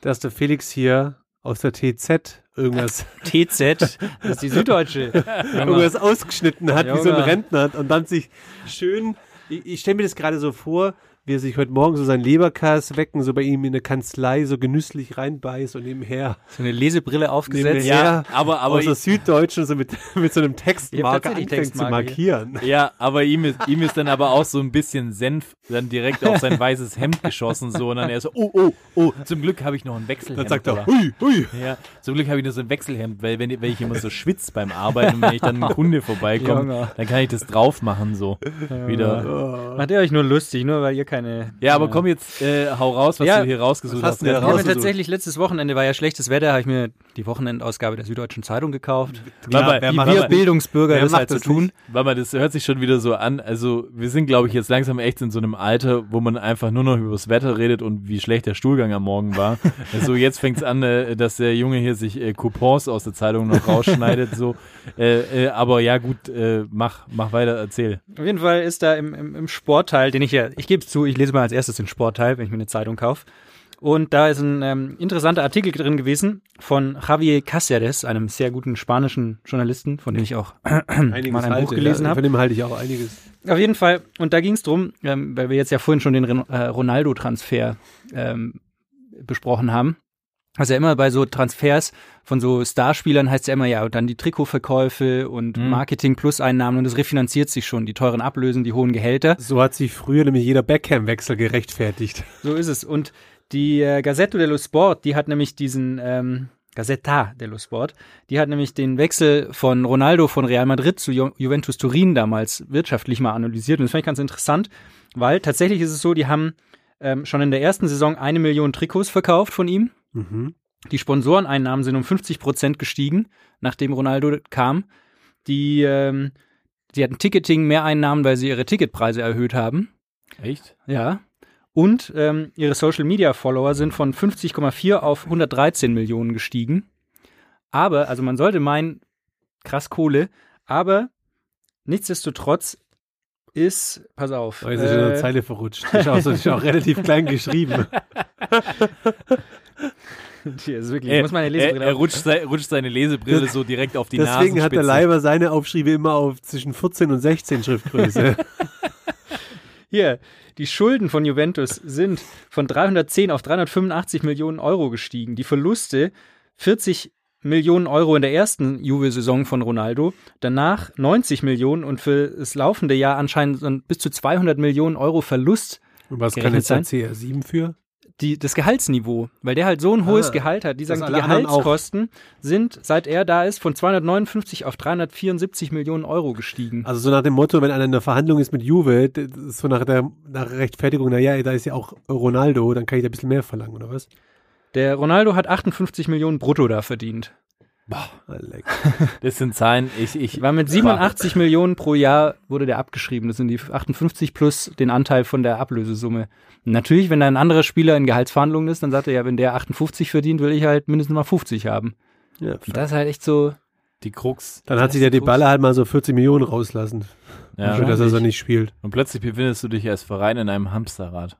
dass der Felix hier aus der TZ irgendwas, TZ, das ist die Süddeutsche. irgendwas ausgeschnitten hat, wie so ein. Rentner und dann sich schön, ich, ich stelle mir das gerade so vor, wie er sich heute Morgen so seinen Leberkas wecken, so bei ihm in der Kanzlei so genüsslich reinbeißt und nebenher, So eine Lesebrille aufgesetzt. nebenher Ja, aber, aber aus der Süddeutschen so mit, mit so einem Textmarker anfängt zu Textmarker hier. markieren. ja, aber ihm ist, ihm ist dann aber auch so ein bisschen Senf dann direkt auf sein weißes Hemd geschossen, so, und dann er so, oh, oh, oh, zum Glück habe ich noch ein Wechselhemd. Dann sagt er, hui, hui. Ja, zum Glück habe ich nur so ein Wechselhemd, weil wenn, wenn ich immer so schwitze beim Arbeiten und wenn ich dann ein Kunde vorbeikommt, Junge. dann kann ich das drauf machen, so, wieder. Macht ihr euch nur lustig, nur weil ihr keine. Ja, aber komm jetzt, äh, hau raus, was Ja, du hier rausgesucht hast hast. Ich habe rausgesucht. tatsächlich letztes Wochenende war ja schlechtes Wetter, habe ich mir die Wochenendausgabe der Süddeutschen Zeitung gekauft. Mal, wer wie wir? Bildungsbürger das halt zu das tun. Warte mal, das hört sich schon wieder so an. Also, wir sind, glaube ich, jetzt langsam echt in so einem Alter, wo man einfach nur noch über das Wetter redet und wie schlecht der Stuhlgang am Morgen war. also, jetzt fängt's an, äh, dass der Junge hier sich äh, Coupons aus der Zeitung noch rausschneidet, so. Äh, äh, aber ja, gut, äh, mach, mach weiter, erzähl. Auf jeden Fall ist da im, im, im Sportteil, den ich ja, ich gebe es zu, ich lese mal als erstes den Sportteil, wenn ich mir eine Zeitung kaufe. Und da ist ein ähm, interessanter Artikel drin gewesen von Javier Cáceres, einem sehr guten spanischen Journalisten, von dem ich auch Einiges mal ein Buch halte, gelesen ja, habe. Von dem halte ich auch einiges. Auf jeden Fall. Und da ging es drum, ähm, weil wir jetzt ja vorhin schon den Ren- äh, Ronaldo-Transfer ähm, besprochen haben. Also ja immer bei so Transfers von so Starspielern heißt ja immer, ja, und dann die Trikotverkäufe und Mhm. Marketing plus Einnahmen und das refinanziert sich schon, die teuren Ablösen, die hohen Gehälter. So hat sich früher nämlich jeder Beckham-Wechsel gerechtfertigt. So ist es. Und die äh, Gazzetto dello Sport, die hat nämlich diesen ähm, Gazzetta dello Sport, die hat nämlich den Wechsel von Ronaldo von Real Madrid zu Ju Juventus Turin damals wirtschaftlich mal analysiert. Und das fand ich ganz interessant, weil tatsächlich ist es so, die haben ähm, schon in der ersten Saison eine Million Trikots verkauft von ihm. Mhm. Die Sponsoreneinnahmen sind um 50 Prozent gestiegen, nachdem Ronaldo kam. Die, ähm, die hatten Ticketing-Mehreinnahmen, weil sie ihre Ticketpreise erhöht haben. Echt? Ja. Und ähm, ihre Social Media Follower sind von 50,4 auf 113 Millionen gestiegen. Aber, also man sollte meinen, krass Kohle, aber nichtsdestotrotz ist, pass auf. Ist schon in der äh, Zeile verrutscht. Das ist auch, ist auch relativ klein geschrieben. hier ist wirklich, Er, muss meine er, Lesebrille er auf- rutscht, sei, rutscht seine Lesebrille so direkt auf die Deswegen hat der. Leiber seine Aufschriebe immer auf zwischen 14 und 16 Schriftgröße. Hier, die Schulden von Juventus sind von 310 auf 385 Millionen Euro gestiegen. Die Verluste 40 Millionen Euro in der ersten Juve-Saison von Ronaldo, danach 90 Millionen und für das laufende Jahr anscheinend ein bis zu 200 Millionen Euro Verlust Und was kann jetzt der CR7 für? Die, das Gehaltsniveau, weil der halt so ein hohes Ah, Gehalt hat. Die sagen, die Gehaltskosten sind, seit er da ist, von 259 auf 374 Millionen Euro gestiegen. Also so nach dem Motto, wenn einer in der Verhandlung ist mit Juve, so nach der nach Rechtfertigung, naja, da ist ja auch Ronaldo, dann kann ich da ein bisschen mehr verlangen, oder was? Der Ronaldo hat 58 Millionen brutto da verdient. Ah, leck. Das sind Zahlen, ich, ich War mit 87 Millionen pro Jahr wurde der abgeschrieben. Das sind die 58 plus den Anteil von der Ablösesumme. Natürlich, wenn da ein anderer Spieler in Gehaltsverhandlungen ist, dann sagt er ja, wenn der 58 verdient, will ich halt mindestens mal 50 haben. Ja, Und das ist halt echt so. die Krux. dann hat sich der Dybala halt mal so 40 Millionen rauslassen, Ja. für das er so nicht spielt. Und plötzlich befindest du dich als Verein in einem Hamsterrad.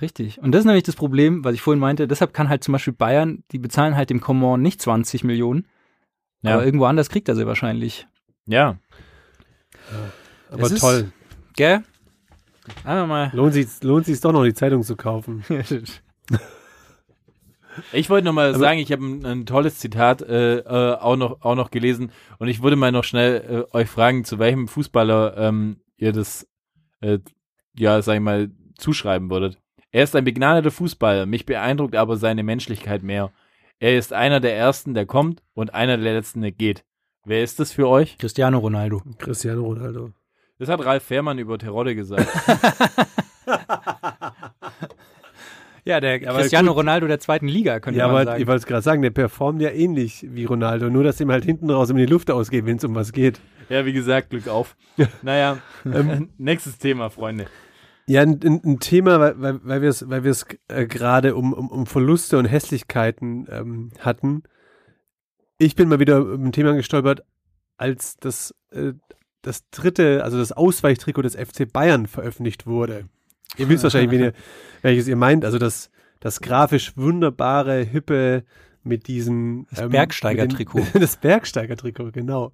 Richtig. Und das ist nämlich das Problem, was ich vorhin meinte. Deshalb kann halt zum Beispiel Bayern, die bezahlen halt dem Coman nicht 20 Millionen. Ja. Aber irgendwo anders kriegt er sie wahrscheinlich. Ja. Aber Es ist- toll. Gell? Einfach mal. Lohnt sich lohnt sich doch noch die Zeitung zu kaufen. Ich wollte noch mal Aber- sagen, ich habe ein, ein tolles Zitat äh, äh, auch noch auch noch gelesen und ich würde mal noch schnell äh, euch fragen, zu welchem Fußballer ähm, ihr das äh, ja, sag ich mal, zuschreiben würdet. Er ist ein begnadeter Fußballer, mich beeindruckt aber seine Menschlichkeit mehr. Er ist einer der ersten, der kommt und einer der letzten, der geht. Wer ist das für euch? Cristiano Ronaldo. Cristiano Ronaldo. Das hat Ralf Fährmann über Terodde gesagt. Ja, der aber Cristiano gut. Ronaldo der zweiten Liga, könnte Ja, man aber sagen. ich wollte es gerade sagen, der performt ja ähnlich wie Ronaldo, nur dass ihm halt hinten raus immer die Luft ausgeht, wenn es um was geht. ja, wie gesagt, Glück auf. Naja, nächstes Thema, Freunde. Ja, ein, ein, Thema, weil, weil, wir es weil wir's, äh, gerade um, um, um Verluste und Hässlichkeiten ähm, hatten. Ich bin mal wieder ein Thema gestolpert, als das, äh, das dritte, also das Ausweichtrikot des FC Bayern veröffentlicht wurde. Ihr wisst wahrscheinlich, ihr, welches ihr meint. Also das, das grafisch wunderbare, hippe mit diesen Das Bergsteiger-Trikot. mit den- Das Bergsteiger-Trikot, genau.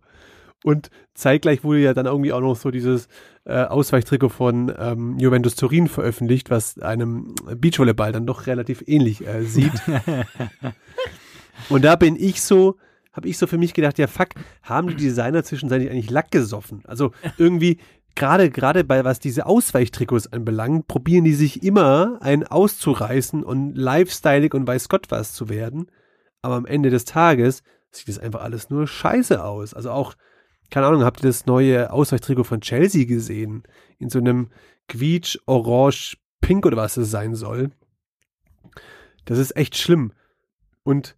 Und zeitgleich wurde ja dann irgendwie auch noch so dieses äh, Ausweichtrikot von ähm, Juventus Turin veröffentlicht, was einem Beachvolleyball dann doch relativ ähnlich äh, sieht. Und da bin ich so, habe ich so für mich gedacht, ja fuck, haben die Designer zwischenzeitlich eigentlich Lack gesoffen? Also irgendwie gerade gerade bei was diese Ausweichtrikots anbelangt, probieren die sich immer einen auszureißen und lifestyleig und weiß Gott was zu werden. Aber am Ende des Tages sieht das einfach alles nur scheiße aus. Also auch, keine Ahnung, habt ihr das neue Ausweichtrikot von Chelsea gesehen? In so einem quietsch, orange, pink oder was es sein soll. Das ist echt schlimm. Und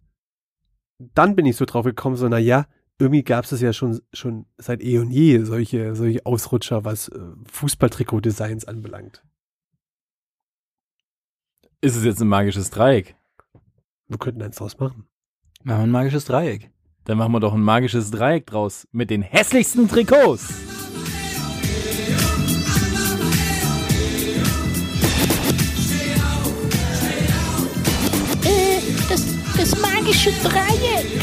dann bin ich so drauf gekommen, so, na ja, irgendwie gab es das ja schon, schon seit eh und je, solche, solche Ausrutscher, was äh, Fußballtrikot-Designs anbelangt. Ist es jetzt ein magisches Dreieck? Wir könnten eins draus machen. Machen wir ein magisches Dreieck. Dann machen wir doch ein magisches Dreieck draus mit den hässlichsten Trikots. Äh, das, das magische Dreieck.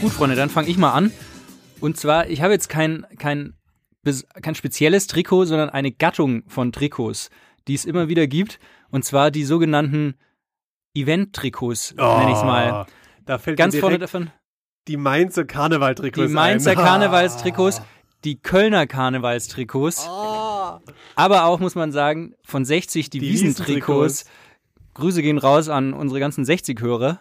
Gut, Freunde, dann fange ich mal an. Und zwar, ich habe jetzt kein, kein, kein spezielles Trikot, sondern eine Gattung von Trikots, die es immer wieder gibt. Und zwar die sogenannten Event-Trikots, nenne ich es mal. Da fällt Ganz mir vorne direkt davon die Mainzer Karnevaltrikots die Mainzer ein. Karnevalstrikots, die Kölner Karnevalstrikots. Aber auch, muss man sagen, von 60 die, Die Wiesentrikots. Wiesentrikots. Grüße gehen raus an unsere ganzen 60-Hörer.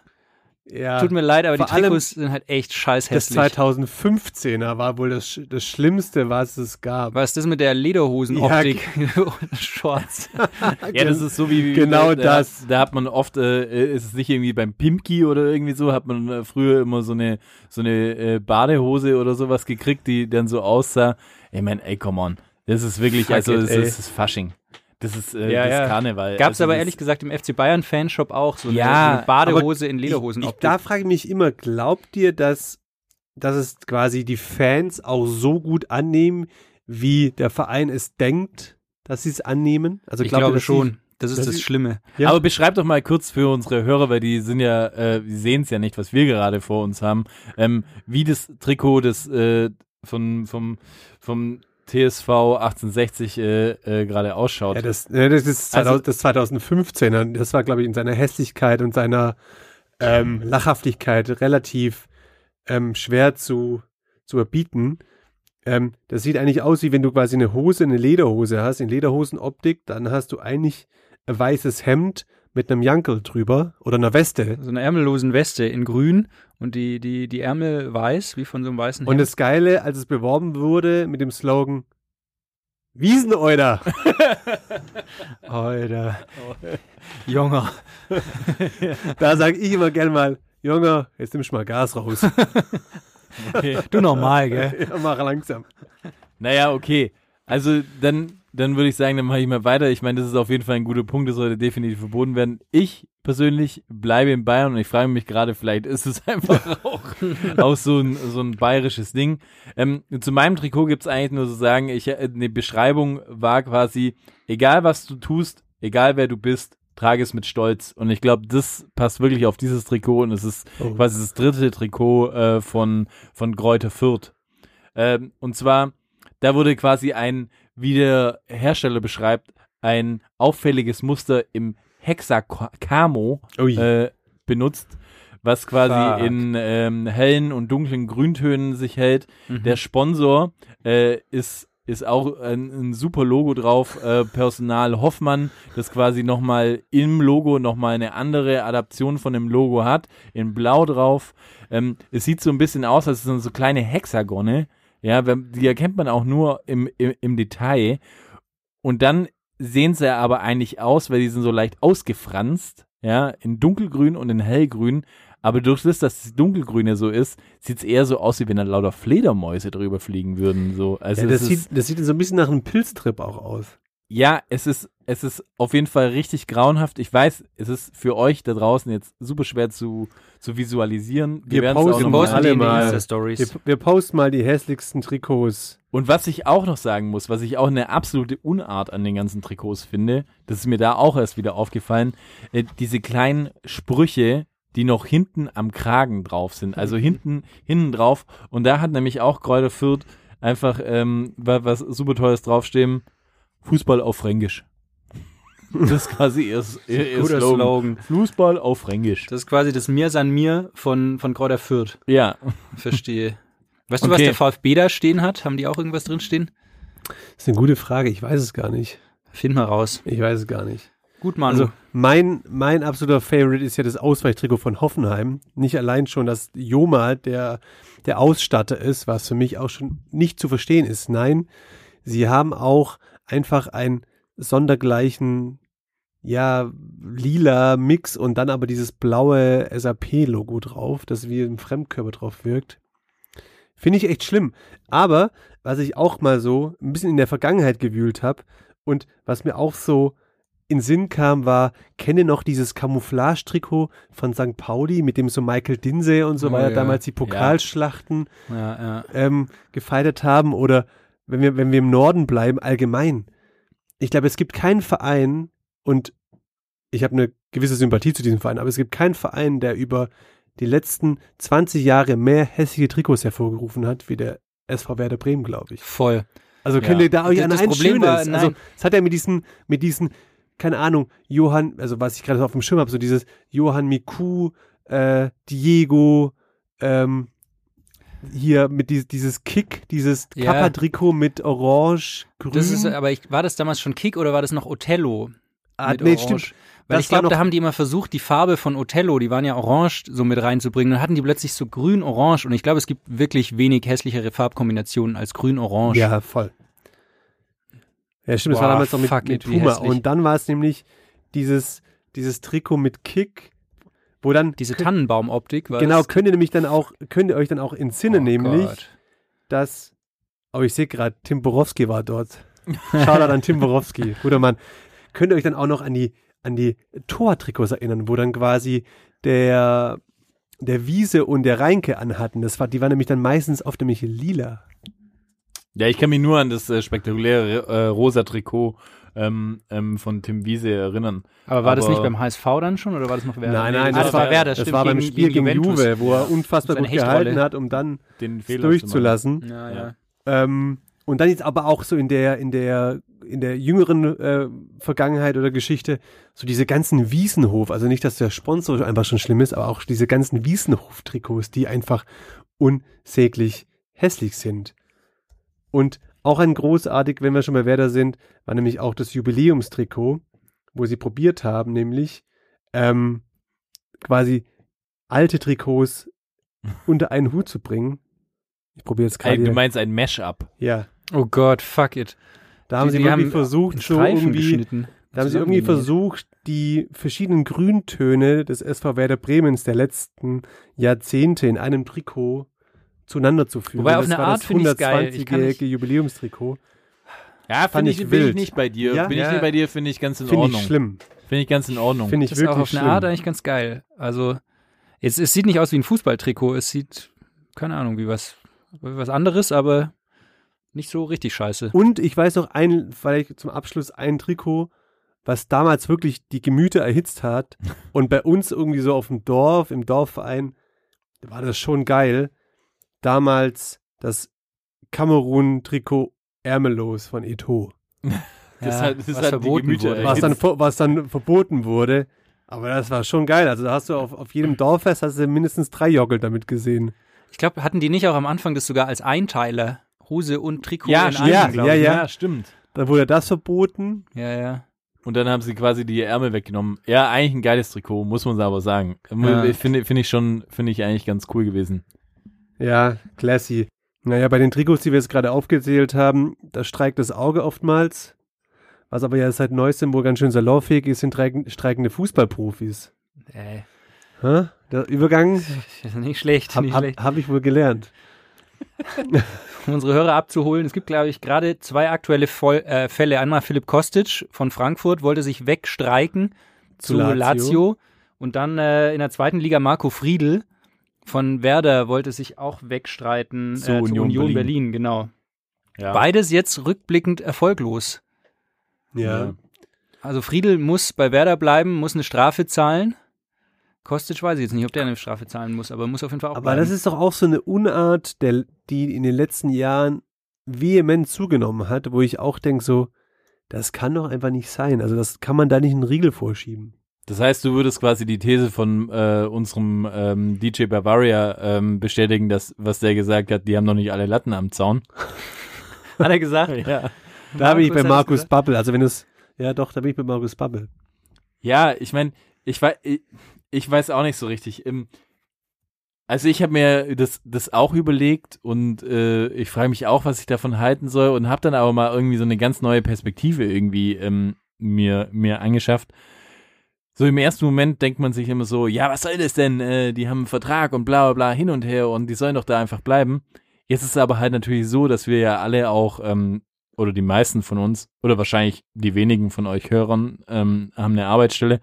Ja, Tut mir leid, aber die Trikots sind halt echt scheiß das hässlich. 2015er war wohl das, das Schlimmste, was es gab. Was ist das mit der Lederhosen-Optik? Shorts. Ja, das ist so wie Genau da, das. Da hat man oft, äh, ist es nicht irgendwie beim Pimki oder irgendwie so, hat man äh, früher immer so eine so eine äh, Badehose oder sowas gekriegt, die dann so aussah. Ich meine, ey, come on, das ist wirklich, Fuck also it, das, ey. ist Fasching. Das ist äh, Ja, das ja. Karneval. Gab es Also aber das- ehrlich gesagt im FC Bayern Fanshop auch so eine, Ja, so eine Badehose in Ich, ich, Lederhosenoptik. da frage ich mich immer, glaubt ihr, dass, dass es quasi die Fans auch so gut annehmen, wie der Verein es denkt, dass sie es annehmen? Also ich glaubt ihr, glaube dass schon. Das ist das sie- Schlimme. Ja. Aber beschreib doch mal kurz für unsere Hörer, weil die sind ja, äh, die sehen es ja nicht, was wir gerade vor uns haben, ähm, wie das Trikot des äh, von vom vom TSV 1860 äh, äh, gerade ausschaut. Ja, das, ja, das ist Also- 2000, das 2015er. Das war, glaube ich, in seiner Hässlichkeit und seiner ähm, Lachhaftigkeit relativ ähm, schwer zu, zu erbieten. Ähm, das sieht eigentlich aus, wie wenn du quasi eine Hose, eine Lederhose hast, in Lederhosenoptik, dann hast du eigentlich ein weißes Hemd mit einem Jankel drüber oder einer Weste. So eine ärmellosen Weste in grün und die, die, die Ärmel weiß, wie von so einem weißen Und das Geile, als es beworben wurde mit dem Slogan Wieseneuder. Alter. Junger. Da sage ich immer gern mal, Junge, jetzt nimmst du mal Gas raus. Du normal, gell? ja, mach langsam. Naja, okay. Also dann, dann würde ich sagen, dann mache ich mal weiter. Ich meine, das ist auf jeden Fall ein guter Punkt, das sollte definitiv verboten werden. Ich persönlich bleibe in Bayern und ich frage mich gerade, vielleicht ist es einfach auch, auch so, ein, so ein bayerisches Ding. Ähm, zu meinem Trikot gibt es eigentlich nur zu sagen, ich, äh, eine Beschreibung war quasi, egal was du tust, egal wer du bist, trage es mit Stolz. Und ich glaube, das passt wirklich auf dieses Trikot und es ist Oh. quasi das dritte Trikot äh, von, von Greuther Fürth. Ähm, und zwar, da wurde quasi ein, wie der Hersteller beschreibt, ein auffälliges Muster im Hexacamo äh, benutzt, was quasi Fuck. in ähm, hellen und dunklen Grüntönen sich hält. Mhm. Der Sponsor äh, ist ist auch ein, ein super Logo drauf, äh, Personal Hoffmann, das quasi nochmal im Logo nochmal eine andere Adaption von dem Logo hat, in Blau drauf. Ähm, es sieht so ein bisschen aus, als sind so kleine Hexagone, ja, die erkennt man auch nur im, im, im Detail. Und dann sehen sie aber eigentlich aus, weil die sind so leicht ausgefranst, ja, in dunkelgrün und in hellgrün. Aber durch das, dass das dunkelgrüne so ist, sieht es eher so aus, wie wenn da lauter Fledermäuse drüber fliegen würden. So. Also Ja, das, ist, sieht, das sieht so ein bisschen nach einem Pilztrip auch aus. Ja, es ist, es ist auf jeden Fall richtig grauenhaft. Ich weiß, es ist für euch da draußen jetzt super schwer zu, zu visualisieren. Wir werden's posten mal mal- alle mal. Wir, wir posten mal die hässlichsten Trikots. Und was ich auch noch sagen muss, was ich auch eine absolute Unart an den ganzen Trikots finde, das ist mir da auch erst wieder aufgefallen, äh, diese kleinen Sprüche, die noch hinten am Kragen drauf sind, also hinten, hinten drauf. Und da hat nämlich auch Kräuter Fürth einfach ähm, wa- was super Tolles draufstehen, Fußball auf Fränkisch. Das ist quasi ihr, ihr, ihr Slogan. Slogan. Fußball auf Fränkisch. Das ist quasi das Mir san mir von, von Kräuter Fürth. Ja, Verstehe. Weißt du, was Okay. der VfB da stehen hat? Haben die auch irgendwas drin stehen? Das ist eine gute Frage. Ich weiß es gar nicht. Find mal raus. Ich weiß es gar nicht. Gut, Manu. Also mein, mein absoluter Favorite ist ja das Ausweichtrikot von Hoffenheim. Nicht allein schon, dass Joma der, der Ausstatter ist, was für mich auch schon nicht zu verstehen ist. Nein, sie haben auch einfach einen sondergleichen, ja, lila Mix und dann aber dieses blaue SAP-Logo drauf, das wie ein Fremdkörper drauf wirkt. Finde ich echt schlimm. Aber was ich auch mal so ein bisschen in der Vergangenheit gewühlt habe und was mir auch so in Sinn kam, war, kenne noch dieses Camouflage-Trikot von St. Pauli, mit dem so Michael Dinse und so Oh, weiter ja. damals die Pokalschlachten ja, ja. ähm, gefeiert haben oder wenn wir, wenn wir im Norden bleiben, allgemein. Ich glaube, es gibt keinen Verein und ich habe eine gewisse Sympathie zu diesem Verein, aber es gibt keinen Verein, der über die letzten 20 Jahre mehr hässliche Trikots hervorgerufen hat, wie der SV Werder Bremen, glaube ich. Voll. Also könnt Ja. ihr da euch an das ein Problem schönes, war, also es hat ja mit diesen, mit diesen, keine Ahnung, Johann, also was ich gerade auf dem Schirm habe, so dieses Johann Miku, äh, Diego, ähm, hier mit dieses, dieses Kick, dieses Ja. Kappa-Trikot mit Orange, Grün. Das ist, aber ich, war das damals schon Kick oder war das noch Othello? ah, mit nee, Orange? stimmt. Weil Das ich glaube, da haben die immer versucht, die Farbe von Othello, die waren ja orange, so mit reinzubringen. Dann hatten die plötzlich so grün-orange. Und ich glaube, es gibt wirklich wenig hässlichere Farbkombinationen als grün-orange. Ja, voll. Ja, stimmt, das war Boah, damals noch mit, mit Puma. Und dann war es nämlich dieses, dieses Trikot mit Kick, wo dann, Diese Tannenbaumoptik war genau, könnt ihr nämlich dann auch, könnt ihr euch dann auch entsinnen, Oh nämlich, Gott. dass, oh, ich sehe gerade, Tim Borowski war dort. Shoutout an Tim Borowski, guter Mann. Könnt ihr euch dann auch noch an die, an die Tortrikots erinnern, wo dann quasi der, der Wiese und der Reinke anhatten. Das war, die waren nämlich dann meistens oft nämlich lila. Ja, ich kann mich nur an das äh, spektakuläre äh, rosa Trikot ähm, ähm, von Tim Wiese erinnern. Aber war das Aber- nicht beim HSV dann schon oder war das noch Werder? Nein, nein, ah, das, das war Werder, das stimmt. war beim gegen, Spiel gegen, Juventus. Juve, wo er unfassbar gut gehalten hat, um dann Den Fehler durchzulassen. Ja. Ja. Ähm, und dann jetzt aber auch so in der, in der, in der jüngeren äh, Vergangenheit oder Geschichte, so diese ganzen Wiesenhof, also nicht, dass der Sponsor einfach schon schlimm ist, aber auch diese ganzen Wiesenhof-Trikots, die einfach unsäglich hässlich sind. Und auch ein großartig, wenn wir schon bei Werder sind, war nämlich auch das Jubiläumstrikot, wo sie probiert haben, nämlich ähm, quasi alte Trikots unter einen Hut zu bringen. Ich probiere jetzt gerade. Du meinst ein Mash-up. Ja, Oh Gott, fuck it. da haben Die- sie die irgendwie haben versucht, so irgendwie, geschnitten. da haben sie irgendwie versucht, die verschiedenen Grüntöne des SV Werder Bremens der letzten Jahrzehnte in einem Trikot zueinander zu führen. Wobei auf das eine war Art das finde ich's geil. Ich kann nicht- 120-jährige Jubiläumstrikot. Ja, finde ich, ich bin ich nicht bei dir. Ja? Bin ich Ja. nicht bei dir, finde ich ganz in Finde Ordnung. ich schlimm. Finde ich ganz in Ordnung. Finde ich Das ist wirklich auch auf eine schlimm. Art eigentlich ganz geil. Also, es, es sieht nicht aus wie ein Fußballtrikot. Es sieht, keine Ahnung, wie was, wie was anderes, aber nicht so richtig scheiße. Und ich weiß noch ein, vielleicht zum Abschluss ein Trikot, was damals wirklich die Gemüter erhitzt hat. Und bei uns irgendwie so auf dem Dorf, im Dorfverein, war das schon geil. Damals das Kamerun-Trikot ärmellos von Eto. Das Ja, hat, das was hat die verboten Gemüter wurde. Was dann, was dann verboten wurde. Aber das war schon geil. Also da hast du auf, auf jedem Dorffest hast du mindestens drei Joggle damit gesehen. Ich glaube, hatten die nicht auch am Anfang das sogar als Einteiler Hose und Trikot Ja, in stimmt, einem, ja, ja, ich, ja. ne? stimmt. Dann wurde das verboten. ja, ja. Und dann haben sie quasi die Ärmel weggenommen. Ja, eigentlich ein geiles Trikot, muss man aber sagen. Ja. Finde finde ich schon, finde ich eigentlich ganz cool gewesen. Ja, classy. Naja, bei den Trikots, die wir jetzt gerade aufgezählt haben, da streikt das Auge oftmals. Was aber ja seit neuestem wohl ganz schön salonfähig ist, sind streiken- streikende Fußballprofis. Äh, Hä? Der Übergang nicht schlecht, habe nicht hab, schlecht. hab ich wohl gelernt. um unsere Hörer abzuholen. Es gibt, glaube ich, gerade zwei aktuelle Voll äh, Fälle. Einmal Philipp Kostic von Frankfurt wollte sich wegstreiken zu, Zu Lazio. Lazio. Und dann äh, in der zweiten Liga Marco Friedl von Werder wollte sich auch wegstreiten Zu äh, zu Union Union, Berlin. Berlin. genau. Ja. Beides jetzt rückblickend erfolglos. Ja. Also Friedl muss bei Werder bleiben, muss eine Strafe zahlen. Kostic weiß ich jetzt nicht, ob der eine Strafe zahlen muss, aber muss auf jeden Fall auch Aber bleiben. das ist doch auch so eine Unart, der, die in den letzten Jahren vehement zugenommen hat, wo ich auch denke so, das kann doch einfach nicht sein. Also das kann man da nicht einen Riegel vorschieben. Das heißt, du würdest quasi die These von äh, unserem ähm, DJ Bavaria ähm, bestätigen, dass was der gesagt hat, die haben noch nicht alle Latten am Zaun. Hat er gesagt? Ja. Da bin ich bei Markus. Bubble. Also wenn es, ja doch, da bin ich bei Markus Bubble. Ja, ich meine, ich weiß, ich, ich weiß auch nicht so richtig. Ähm, Also ich habe mir das, das auch überlegt und äh, ich frage mich auch, was ich davon halten soll und habe dann aber mal irgendwie so eine ganz neue Perspektive irgendwie ähm, mir, mir angeschafft. So im ersten Moment denkt man sich immer so, ja, was soll das denn? Äh, die haben einen Vertrag und bla bla bla hin und her und die sollen doch da einfach bleiben. Jetzt ist es aber halt natürlich so, dass wir ja alle auch, ähm, oder die meisten von uns, oder wahrscheinlich die wenigen von euch Hörern, ähm, haben eine Arbeitsstelle.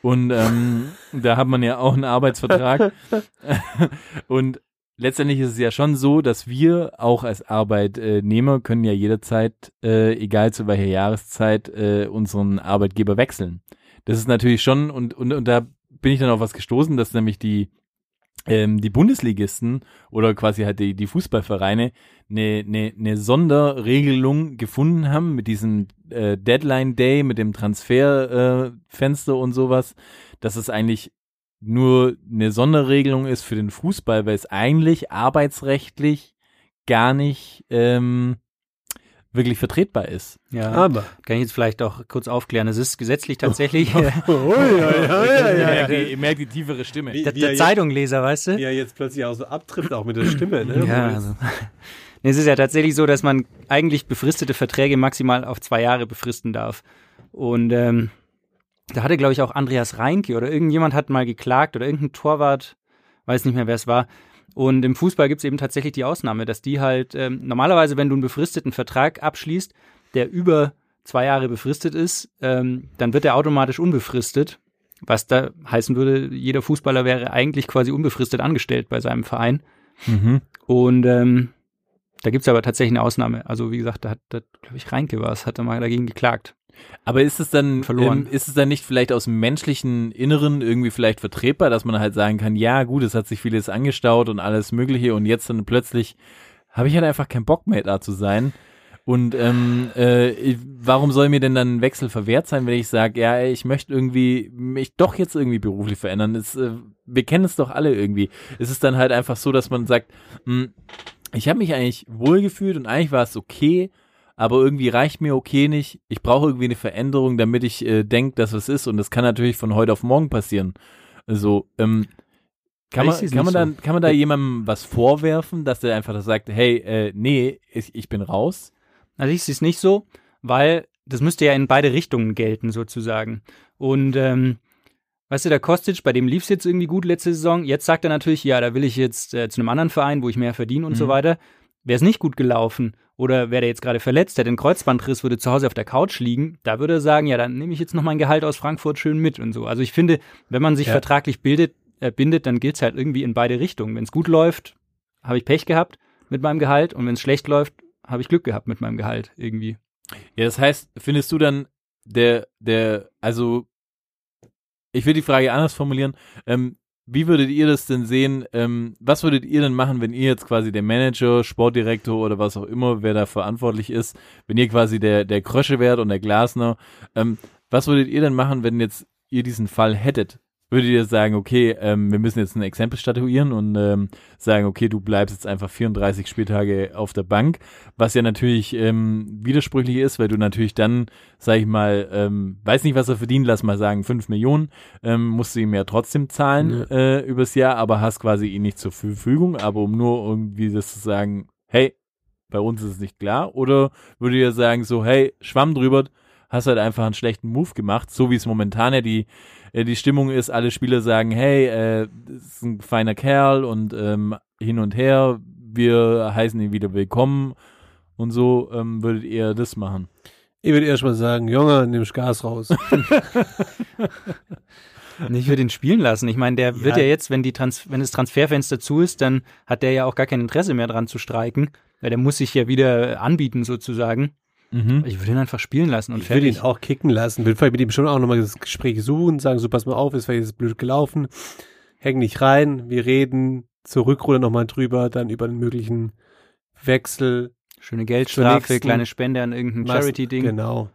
Und ähm, da hat man ja auch einen Arbeitsvertrag. und letztendlich ist es ja schon so, dass wir auch als Arbeitnehmer können ja jederzeit, äh, egal zu welcher Jahreszeit, äh, unseren Arbeitgeber wechseln. Das ist natürlich schon, und, und, und da bin ich dann auf was gestoßen, dass nämlich die, ähm, die Bundesligisten oder quasi halt die, die Fußballvereine eine, eine, eine Sonderregelung gefunden haben mit diesem äh, Deadline Day, mit dem Transferfenster äh, und sowas, dass es eigentlich nur eine Sonderregelung ist für den Fußball, weil es eigentlich arbeitsrechtlich gar nicht ähm, wirklich vertretbar ist. Ja, Aber. kann ich jetzt vielleicht auch kurz aufklären. Es ist gesetzlich tatsächlich Oh, ja, ja, ja, ja, Ihr merkt die- tiefere Stimme. Wie- der, er der jetzt- Zeitungleser, weißt du? Er jetzt plötzlich auch so abtrifft, auch mit der Stimme. Ne? Ja, also. Nee, Es ist ja tatsächlich so, dass man eigentlich befristete Verträge maximal auf zwei Jahre befristen darf. Und ähm, da hatte, glaube ich, auch Andreas Reinke oder irgendjemand hat mal geklagt oder irgendein Torwart, weiß nicht mehr, wer es war. Und im Fußball gibt es eben tatsächlich die Ausnahme, dass die halt ähm, normalerweise, wenn du einen befristeten Vertrag abschließt, der über zwei Jahre befristet ist, ähm, dann wird er automatisch unbefristet. Was da heißen würde, jeder Fußballer wäre eigentlich quasi unbefristet angestellt bei seinem Verein. Mhm. Und ähm, da gibt's aber tatsächlich eine Ausnahme. Also wie gesagt, da hat, glaube ich, Reinke war es, hat er mal dagegen geklagt. Aber ist es dann Verloren. Ähm, ist es dann nicht vielleicht aus dem menschlichen Inneren irgendwie vielleicht vertretbar, dass man halt sagen kann, ja gut, es hat sich vieles angestaut und alles Mögliche und jetzt dann plötzlich habe ich halt einfach keinen Bock mehr da zu sein. Und ähm, äh, warum soll mir denn dann ein Wechsel verwehrt sein, wenn ich sage, ja, ich möchte irgendwie mich doch jetzt irgendwie beruflich verändern? Es, äh, wir kennen es doch alle irgendwie. Es ist dann halt einfach so, dass man sagt, mh, ich habe mich eigentlich wohlgefühlt und eigentlich war es okay, aber irgendwie reicht mir okay nicht. Ich brauche irgendwie eine Veränderung, damit ich äh, denke, dass es ist. Und das kann natürlich von heute auf morgen passieren. Also, ähm, kann man, kann man, dann, kann man da jemandem was vorwerfen, dass der einfach sagt, hey, äh, nee, ich, ich bin raus? Also ich sehe es nicht so, weil das müsste ja in beide Richtungen gelten, sozusagen. Und ähm, weißt du, der Kostic, bei dem lief's jetzt irgendwie gut letzte Saison. Jetzt sagt er natürlich, ja, da will ich jetzt äh, zu einem anderen Verein, wo ich mehr verdiene und so Mhm. weiter. Wäre es nicht gut gelaufen oder wäre der jetzt gerade verletzt, der den Kreuzbandriss, würde zu Hause auf der Couch liegen, da würde er sagen, ja, dann nehme ich jetzt noch mein Gehalt aus Frankfurt schön mit und so. Also ich finde, wenn man sich Ja. vertraglich bildet, äh, bindet, dann gilt's halt irgendwie in beide Richtungen. Wenn es gut läuft, habe ich Pech gehabt mit meinem Gehalt und wenn es schlecht läuft, habe ich Glück gehabt mit meinem Gehalt irgendwie. Ja, das heißt, findest du dann der, der, also, ich will die Frage anders formulieren. Ähm, wie würdet ihr das denn sehen? Ähm, was würdet ihr denn machen, wenn ihr jetzt quasi der Manager, Sportdirektor oder was auch immer, wer da verantwortlich ist, wenn ihr quasi der, der Krösche wärt und der Glasner, ähm, was würdet ihr denn machen, wenn jetzt ihr diesen Fall hättet? Würdet ihr sagen, okay, ähm, wir müssen jetzt ein Exempel statuieren und ähm, sagen, okay, du bleibst jetzt einfach 34 Spieltage auf der Bank, was ja natürlich ähm, widersprüchlich ist, weil du natürlich dann, sag ich mal, ähm, weiß nicht, was er verdient, lass mal sagen, 5 Millionen, ähm, musst du ihm ja trotzdem zahlen äh, übers Jahr, aber hast quasi ihn nicht zur Verfügung, aber um nur irgendwie das zu sagen, hey, bei uns ist es nicht klar, oder würdet ihr sagen so, hey, schwamm drüber, hast halt einfach einen schlechten Move gemacht, so wie es momentan ja die äh, die Stimmung ist, alle Spieler sagen, hey, äh, das ist ein feiner Kerl und ähm, hin und her, wir heißen ihn wieder willkommen und so ähm, würdet ihr das machen. Ich würde erst mal sagen, Junge, nimm Gas raus. Ich würde ihn spielen lassen. Ich meine, der wird Ja. ja jetzt, wenn, die Trans wenn das Transferfenster zu ist, dann hat der ja auch gar kein Interesse mehr dran zu streiken. Weil der muss sich ja wieder anbieten sozusagen. Mhm. Ich würde ihn einfach spielen lassen und Ich würde ihn fertig. auch kicken lassen. Will vielleicht mit ihm schon auch nochmal das Gespräch suchen, sagen, so pass mal auf, ist vielleicht jetzt blöd gelaufen. Häng nicht rein, wir reden zur Rückrunde nochmal drüber, dann über einen möglichen Wechsel. Schöne Geldstrafe, kleine Spende an irgendein Charity-Ding. Genau.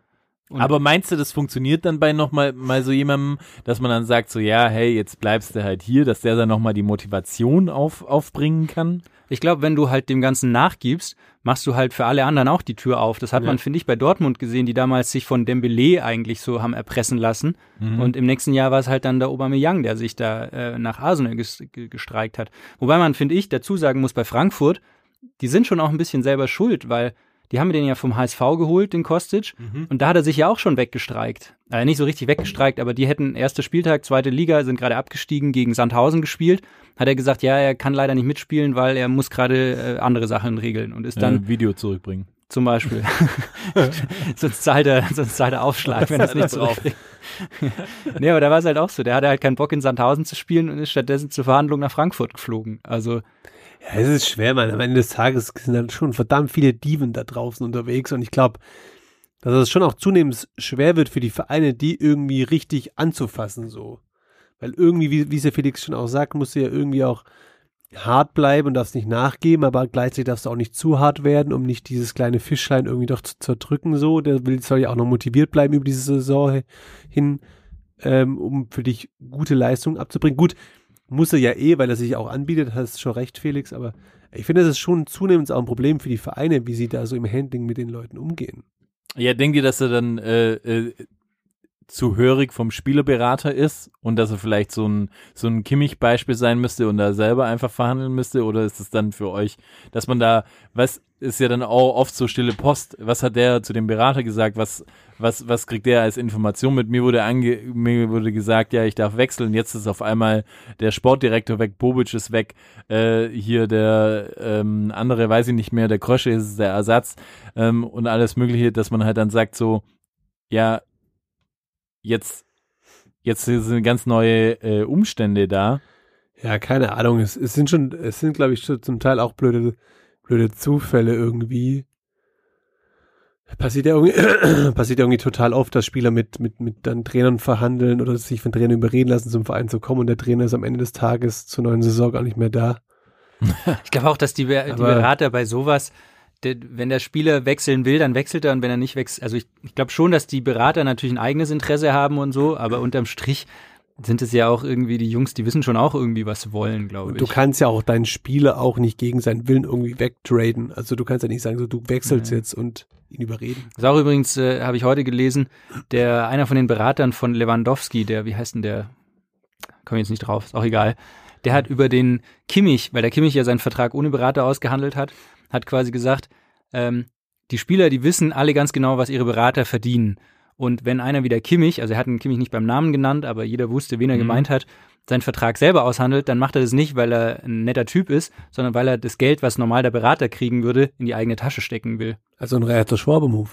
Und- Aber meinst du, das funktioniert dann bei nochmal mal so jemandem, dass man dann sagt, so ja, hey, jetzt bleibst du halt hier, dass der dann nochmal die Motivation auf, aufbringen kann? Ich glaube, wenn du halt dem Ganzen nachgibst, machst du halt für alle anderen auch die Tür auf. Das hat Ja. man, finde ich, bei Dortmund gesehen, die damals sich von Dembele eigentlich so haben erpressen lassen. Und im nächsten Jahr war es halt dann der Aubameyang, der sich da äh, nach Arsenal ges ge- gestreikt hat. Wobei man, finde ich, dazu sagen muss, bei Frankfurt, die sind schon auch ein bisschen selber schuld, weil die haben den ja vom HSV geholt, den Kostic, und da hat er sich ja auch schon weggestreikt. Äh, nicht so richtig weggestreikt, aber die hätten erster Spieltag, zweite Liga, sind gerade abgestiegen, gegen Sandhausen gespielt. Hat er gesagt, ja, er kann leider nicht mitspielen, weil er muss gerade äh, andere Sachen regeln und ist dann Dann Video zurückbringen. zum Beispiel. sonst zahlt er, sonst zahlt er Aufschlag, wenn er es nicht drauf. nee, aber da war es halt auch so. Der hatte halt keinen Bock in Sandhausen zu spielen und ist stattdessen zur Verhandlung nach Frankfurt geflogen. Also Ja, es ist schwer, man. Am Ende des Tages sind dann schon verdammt viele Diven da draußen unterwegs und ich glaube, dass es schon auch zunehmend schwer wird für die Vereine, die irgendwie richtig anzufassen, so. Weil irgendwie, wie, wie es der Felix schon auch sagt, musst du ja irgendwie auch hart bleiben und darfst nicht nachgeben, aber gleichzeitig darfst du auch nicht zu hart werden, um nicht dieses kleine Fischlein irgendwie doch zu zerdrücken, so. Der will, soll ja auch noch motiviert bleiben über diese Saison hin, ähm, um für dich gute Leistungen abzubringen. Gut, muss er ja eh, weil er sich auch anbietet, hast schon recht, Felix, aber ich finde, das ist schon zunehmend auch ein Problem für die Vereine, wie sie da so im Handling mit den Leuten umgehen. Ja, denkt ihr, dass er dann äh, äh, zu hörig vom Spielerberater ist und dass er vielleicht so ein, so ein Kimmich-Beispiel sein müsste und da selber einfach verhandeln müsste? Oder ist es dann für euch, dass man da, was ist ja dann auch oft so stille Post, was hat der zu dem Berater gesagt, was, was, was kriegt der als Information mit? Mir wurde ange, mir wurde gesagt, ja, ich darf wechseln, jetzt ist auf einmal der Sportdirektor weg, Bobic ist weg, äh, hier der ähm, andere, weiß ich nicht mehr, der Krösche ist der Ersatz ähm, und alles mögliche, dass man halt dann sagt so, ja, jetzt, jetzt sind ganz neue äh, Umstände da. Ja, keine Ahnung. Es, es sind schon, es sind, glaube ich, schon zum Teil auch blöde, blöde Zufälle irgendwie. Passiert ja irgendwie, passiert ja irgendwie total oft, dass Spieler mit, mit, mit dann Trainern verhandeln oder sich von Trainern überreden lassen, zum Verein zu kommen und der Trainer ist am Ende des Tages zur neuen Saison gar nicht mehr da. ich glaube auch, dass die, Be die Aber- Berater bei sowas, der, wenn der Spieler wechseln will, dann wechselt er und wenn er nicht wechselt, also ich, ich glaube schon, dass die Berater natürlich ein eigenes Interesse haben und so, aber unterm Strich sind es ja auch irgendwie die Jungs, die wissen schon auch irgendwie, was sie wollen, glaube ich. du kannst ja auch deinen Spieler auch nicht gegen seinen Willen irgendwie wegtraden. Also du kannst ja nicht sagen, so du wechselst jetzt und ihn überreden. Das ist auch übrigens, äh, habe ich heute gelesen, der einer von den Beratern von Lewandowski, der, wie heißt denn der? Komme jetzt nicht drauf, ist auch egal. Der hat über den Kimmich, weil der Kimmich ja seinen Vertrag ohne Berater ausgehandelt hat, hat quasi gesagt, ähm, die Spieler, die wissen alle ganz genau, was ihre Berater verdienen. Und wenn einer wie der Kimmich, also er hat den Kimmich nicht beim Namen genannt, aber jeder wusste, wen er gemeint hat, seinen Vertrag selber aushandelt, dann macht er das nicht, weil er ein netter Typ ist, sondern weil er das Geld, was normal der Berater kriegen würde, in die eigene Tasche stecken will. Also ein rechter Schwabe-Move.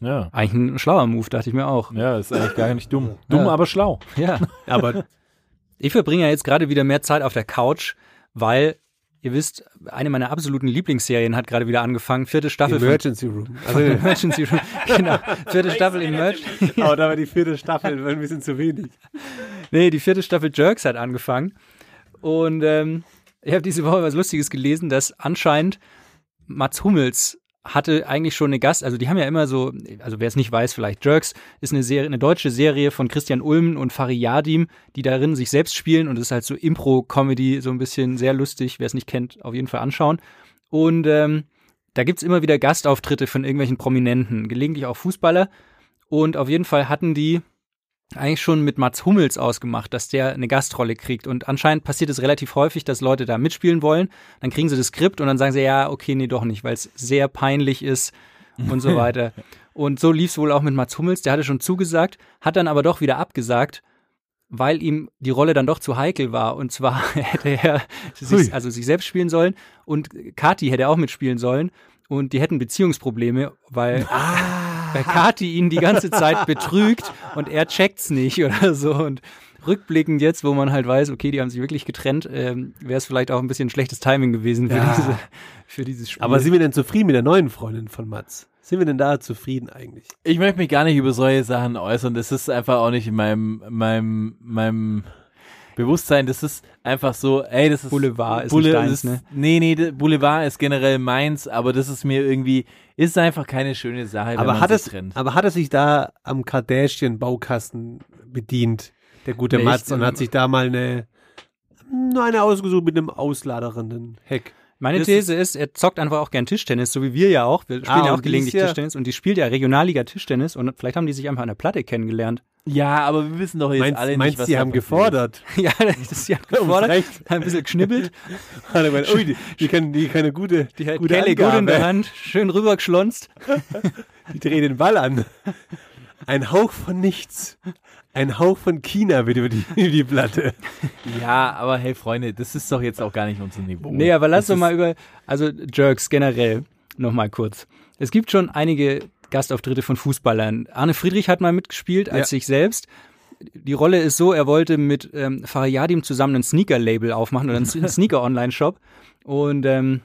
Ja. Eigentlich ein schlauer Move, dachte ich mir auch. Ja, ist eigentlich gar nicht dumm. Dumm, Ja. aber schlau. Ja. Aber Ich verbringe ja jetzt gerade wieder mehr Zeit auf der Couch, weil, ihr wisst, eine meiner absoluten Lieblingsserien hat gerade wieder angefangen. Vierte Staffel von Emergency Room. Also, Emergency Room. Genau. Vierte Staffel Emergency. aber da war die vierte Staffel ein bisschen zu wenig. Nee, die vierte Staffel Jerks hat angefangen. Und ähm, ich habe diese Woche was Lustiges gelesen, dass anscheinend Mats Hummels hatte eigentlich schon eine Gast, also die haben ja immer so, also wer es nicht weiß, vielleicht Jerks ist eine Serie, eine deutsche Serie von Christian Ulm und Fari Yadim, die darin sich selbst spielen und es ist halt so Impro-Comedy, so ein bisschen sehr lustig, wer es nicht kennt, auf jeden Fall anschauen. Und ähm, da gibt's immer wieder Gastauftritte von irgendwelchen Prominenten, gelegentlich auch Fußballer. Und auf jeden Fall hatten die eigentlich schon mit Mats Hummels ausgemacht, dass der eine Gastrolle kriegt. Und anscheinend passiert es relativ häufig, dass Leute da mitspielen wollen. Dann kriegen sie das Skript und dann sagen sie, ja, okay, nee, doch nicht, weil es sehr peinlich ist und so weiter. Und so lief es wohl auch mit Mats Hummels. Der hatte schon zugesagt, hat dann aber doch wieder abgesagt, weil ihm die Rolle dann doch zu heikel war. Und zwar hätte er sich, also sich selbst spielen sollen und Kati hätte auch mitspielen sollen. Und die hätten Beziehungsprobleme, weil, weil Kati ihn die ganze Zeit betrügt und er checkt's nicht oder so. Und rückblickend jetzt, wo man halt weiß, okay, die haben sich wirklich getrennt, ähm, wäre es vielleicht auch ein bisschen schlechtes Timing gewesen für, Ja. diese, für dieses Spiel. Aber sind wir denn zufrieden mit der neuen Freundin von Mats? Sind wir denn da zufrieden eigentlich? Ich möchte mich gar nicht über solche Sachen äußern. Das ist einfach auch nicht in meinem, meinem, meinem Bewusstsein. Das ist einfach so, ey, das ist Boulevard ist nicht deins, ist, ne? Nee, nee, Boulevard ist generell meins, aber das ist mir irgendwie, ist einfach keine schöne Sache, wenn Aber man hat, es, trennt. aber hat er sich da am Kardashian-Baukasten bedient, der gute Echt? Mats, und hat sich da mal eine, nur eine ausgesucht mit einem ausladernden Heck? Meine Das These ist, er zockt einfach auch gern Tischtennis, so wie wir ja auch. Wir spielen Ah, ja auch gelegentlich ja- Tischtennis und die spielt ja Regionalliga Tischtennis und vielleicht haben die sich einfach an der Platte kennengelernt. Ja, aber wir wissen doch jetzt Meinst, alle nicht, meinst was da haben gefordert? ja, das ist ja gefordert. recht. Ein bisschen geschnibbelt, er gemeint, ui, die, die können, die können eine gute, die hat gute Kelle gut in der Hand, schön rübergeschlonzt. Die drehen den Ball an. Ein Hauch von nichts. Ein Hauch von China wird über die, über die Platte. Ja, aber hey Freunde, das ist doch jetzt auch gar nicht unser Niveau. Nee, aber lass Das doch mal über, also Jerks generell noch mal kurz. Es gibt schon einige Gastauftritte von Fußballern. Arne Friedrich hat mal mitgespielt als Ja. sich selbst. Die Rolle ist so, er wollte mit ähm, Fariadim zusammen ein Sneaker-Label aufmachen oder einen Sneaker-Online-Shop. Und ähm,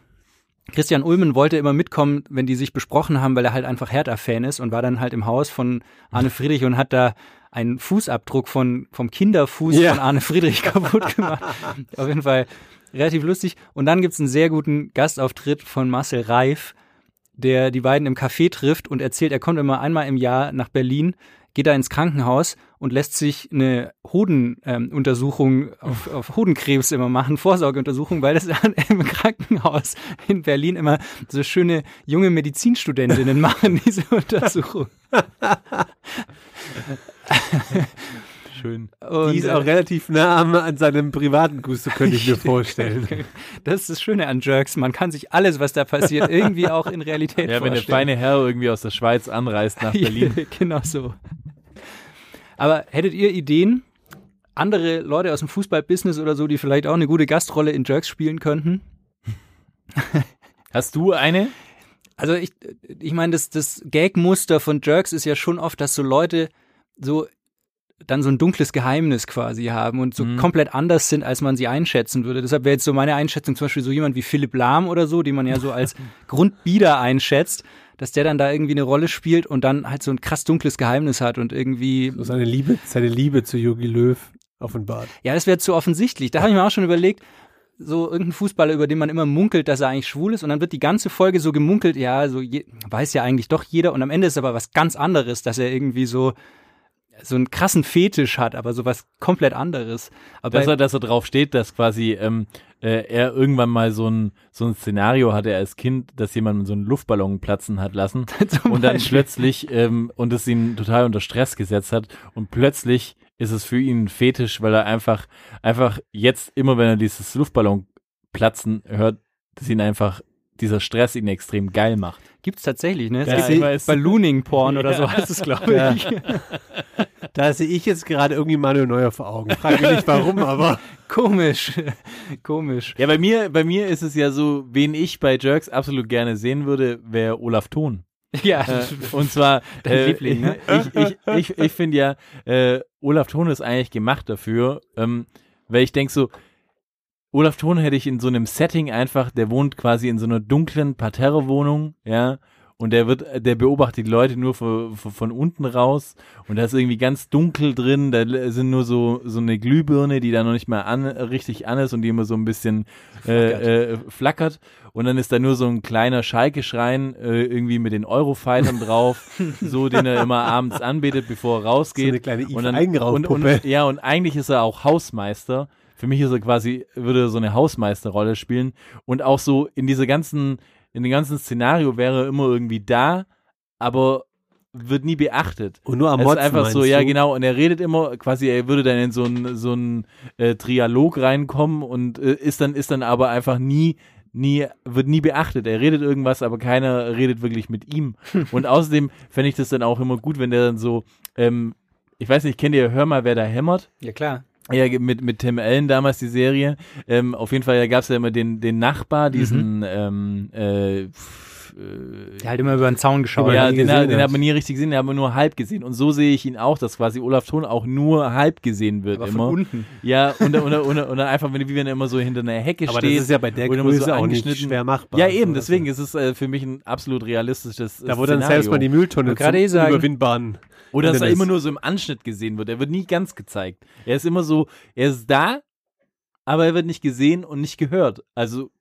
Christian Ulmen wollte immer mitkommen, wenn die sich besprochen haben, weil er halt einfach Hertha-Fan ist und war dann halt im Haus von Arne Friedrich und hat da einen Fußabdruck von, vom Kinderfuß Ja. von Arne Friedrich kaputt gemacht. Auf jeden Fall relativ lustig. Und dann gibt's einen sehr guten Gastauftritt von Marcel Reif, der die beiden im Café trifft und erzählt, er kommt immer einmal im Jahr nach Berlin, geht da ins Krankenhaus und lässt sich eine Hodenuntersuchung auf, auf Hodenkrebs immer machen, Vorsorgeuntersuchung, weil das im Krankenhaus in Berlin immer so schöne junge Medizinstudentinnen machen, diese Untersuchung. schön. Und, Die ist äh, auch relativ nah an seinem privaten Gusto, könnte ich mir vorstellen. Das ist das Schöne an Jerks. Man kann sich alles, was da passiert, irgendwie auch in Realität Ja, wenn der vorstellen. feine Herr irgendwie aus der Schweiz anreist nach Berlin. genau so. Aber hättet ihr Ideen, andere Leute aus dem Fußballbusiness oder so, die vielleicht auch eine gute Gastrolle in Jerks spielen könnten? Hast du eine? Also ich, ich meine, das, das Gag-Muster von Jerks ist ja schon oft, dass so Leute so dann so ein dunkles Geheimnis quasi haben und so Mhm. komplett anders sind, als man sie einschätzen würde. Deshalb wäre jetzt so meine Einschätzung zum Beispiel so jemand wie Philipp Lahm oder so, den man ja so als Grundbieder einschätzt, dass der dann da irgendwie eine Rolle spielt und dann halt so ein krass dunkles Geheimnis hat und irgendwie So seine Liebe, seine Liebe zu Jogi Löw offenbart. Ja, das wäre zu offensichtlich. Da habe ich mir auch schon überlegt, so irgendein Fußballer, über den man immer munkelt, dass er eigentlich schwul ist und dann wird die ganze Folge so gemunkelt, ja, so je, weiß ja eigentlich doch jeder und am Ende ist aber was ganz anderes, dass er irgendwie so so einen krassen Fetisch hat, aber so was komplett anderes. Aber Dass er, dass er drauf steht, dass quasi ähm, äh, er irgendwann mal so ein, so ein Szenario hatte als Kind, dass jemand so einen Luftballon platzen hat lassen und dann Beispiel. plötzlich ähm, und es ihn total unter Stress gesetzt hat und plötzlich ist es für ihn ein Fetisch, weil er einfach einfach jetzt immer, wenn er dieses Luftballon platzen hört, dass ihn einfach dieser Stress ihn extrem geil macht. gibt's tatsächlich, ne? Es Ja, gibt ich weiß. Ballooning Porn oder so heißt es, glaube Ja. ich. Da sehe ich jetzt gerade irgendwie Manuel Neuer vor Augen. Frage mich nicht warum, aber Komisch. Komisch. Ja, bei mir bei mir ist es ja so, wen ich bei Jerks absolut gerne sehen würde, wäre Olaf Thon. Ja. Äh, und zwar, Dein äh, Liebling, ne? ich, ich, ich, ich finde ja, äh, Olaf Thon ist eigentlich gemacht dafür, ähm, weil ich denke so, Olaf Thon hätte ich in so einem Setting einfach, der wohnt quasi in so einer dunklen Parterre-Wohnung, ja, und der wird, der beobachtet die Leute nur von, von, unten raus und da ist irgendwie ganz dunkel drin, da sind nur so, so eine Glühbirne, die da noch nicht mal an, richtig an ist und die immer so ein bisschen äh, äh, flackert und dann ist da nur so ein kleiner Schalke-Schrein äh, irgendwie mit den Eurofightern drauf, so den er immer abends anbetet, bevor er rausgeht. So eine kleine und dann, und, und, Ja, und eigentlich ist er auch Hausmeister. Für mich ist er quasi, würde er so eine Hausmeisterrolle spielen. Und auch so in dieser ganzen, in dem ganzen Szenario wäre er immer irgendwie da, aber wird nie beachtet. Und nur am Es ist Motzen, einfach so, ja du? genau, und er redet immer, quasi, er würde dann in so ein, so ein äh, Trialog reinkommen und äh, ist dann, ist dann aber einfach nie, nie, wird nie beachtet. Er redet irgendwas, aber keiner redet wirklich mit ihm. Und außerdem fände ich das dann auch immer gut, wenn der dann so, ähm, ich weiß nicht, kennt ihr Hör mal, wer da hämmert? Ja, klar. Ja, mit, mit Tim Allen damals die Serie. Ähm, auf jeden Fall, da gab es ja immer den, den Nachbar, diesen, ähm, äh, äh, Der halt immer über den Zaun geschaut. Ja, den, gesehen hat- den hat man nie richtig gesehen, den hat man nur halb gesehen. Und so sehe ich ihn auch, dass quasi Olaf Thon auch nur halb gesehen wird aber von immer. unten. Ja, und, und, und, und dann einfach, wenn, wie wenn er immer so hinter einer Hecke Aber das steht. ist ja bei der immer so Größe auch nicht angeschnitten. schwer machbar. Ja, eben, So, deswegen also. ist es äh, für mich ein absolut realistisches Da wurde dann selbst mal die Mülltonne gerade zum eh sagen. überwindbaren. Oder dass er immer nur so im Anschnitt gesehen wird. Er wird nie ganz gezeigt. Er ist immer so, er ist da, aber er wird nicht gesehen und nicht gehört. Also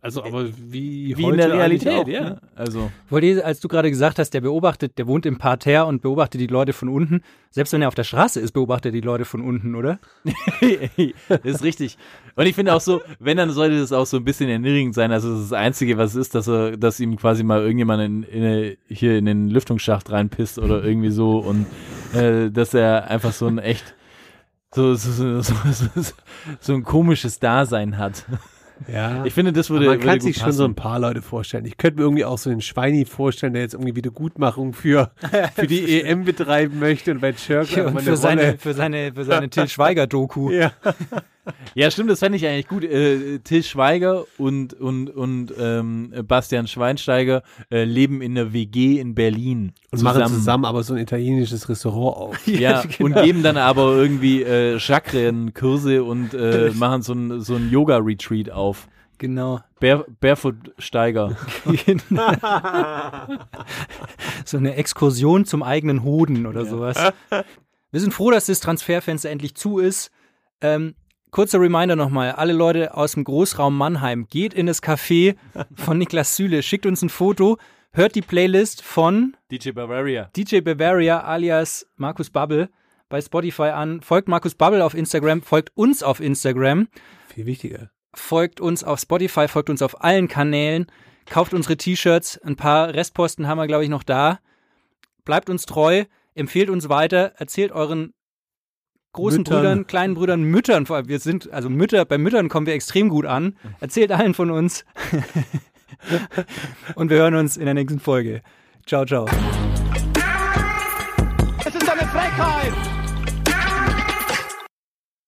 Also, aber wie, wie in heute der Realität, auch, ja. ne? Also Wollt ihr, als du gerade gesagt hast, der beobachtet, der wohnt im Parterre und beobachtet die Leute von unten. Selbst wenn er auf der Straße ist, beobachtet er die Leute von unten, oder? das ist richtig. Und ich finde auch so, wenn, dann sollte das auch so ein bisschen erniedrigend sein. Also das, ist das Einzige, was es ist, dass er, dass ihm quasi mal irgendjemand in, in, hier in den Lüftungsschacht reinpisst oder irgendwie so und äh, dass er einfach so ein echt so, so, so, so, so, so ein komisches Dasein hat. Ja. Ich finde, das würde, Aber man kann würde gut sich schon so ein passen. paar Leute vorstellen. Ich könnte mir irgendwie auch so einen Schweini vorstellen, der jetzt irgendwie Wiedergutmachung für, für die EM betreiben möchte und bei Chirk und für seine, für seine, für seine Till Schweiger-Doku. Ja. Ja, stimmt, das fände ich eigentlich gut. Äh, Till Schweiger und, und, und ähm, Bastian Schweinsteiger äh, leben in einer WG in Berlin. Und machen zusammen aber so ein italienisches Restaurant auf. Ja, und geben dann aber irgendwie äh, Chakrenkurse und äh, machen so ein, so ein Yoga-Retreat auf. Genau. Bare, Barefoot Steiger. so eine Exkursion zum eigenen Hoden oder sowas. Wir sind froh, dass das Transferfenster endlich zu ist. Ähm, kurzer Reminder nochmal, alle Leute aus dem Großraum Mannheim, geht in das Café von Niklas Süle, schickt uns ein Foto, hört die Playlist von DJ Bavaria. DJ Bavaria alias Markus Bubble bei Spotify an, folgt Markus Bubble auf Instagram, folgt uns auf Instagram, Viel wichtiger. folgt uns auf Spotify, folgt uns auf allen Kanälen, kauft unsere T-Shirts, ein paar Restposten haben wir, glaube ich, noch da. Bleibt uns treu, empfehlt uns weiter, erzählt euren großen Müttern. Brüdern, kleinen Brüdern, Müttern, vor allem, wir sind, also Mütter, bei Müttern kommen wir extrem gut an. Erzählt allen von uns. Und wir hören uns in der nächsten Folge. Ciao, ciao. Es ist eine Frechheit!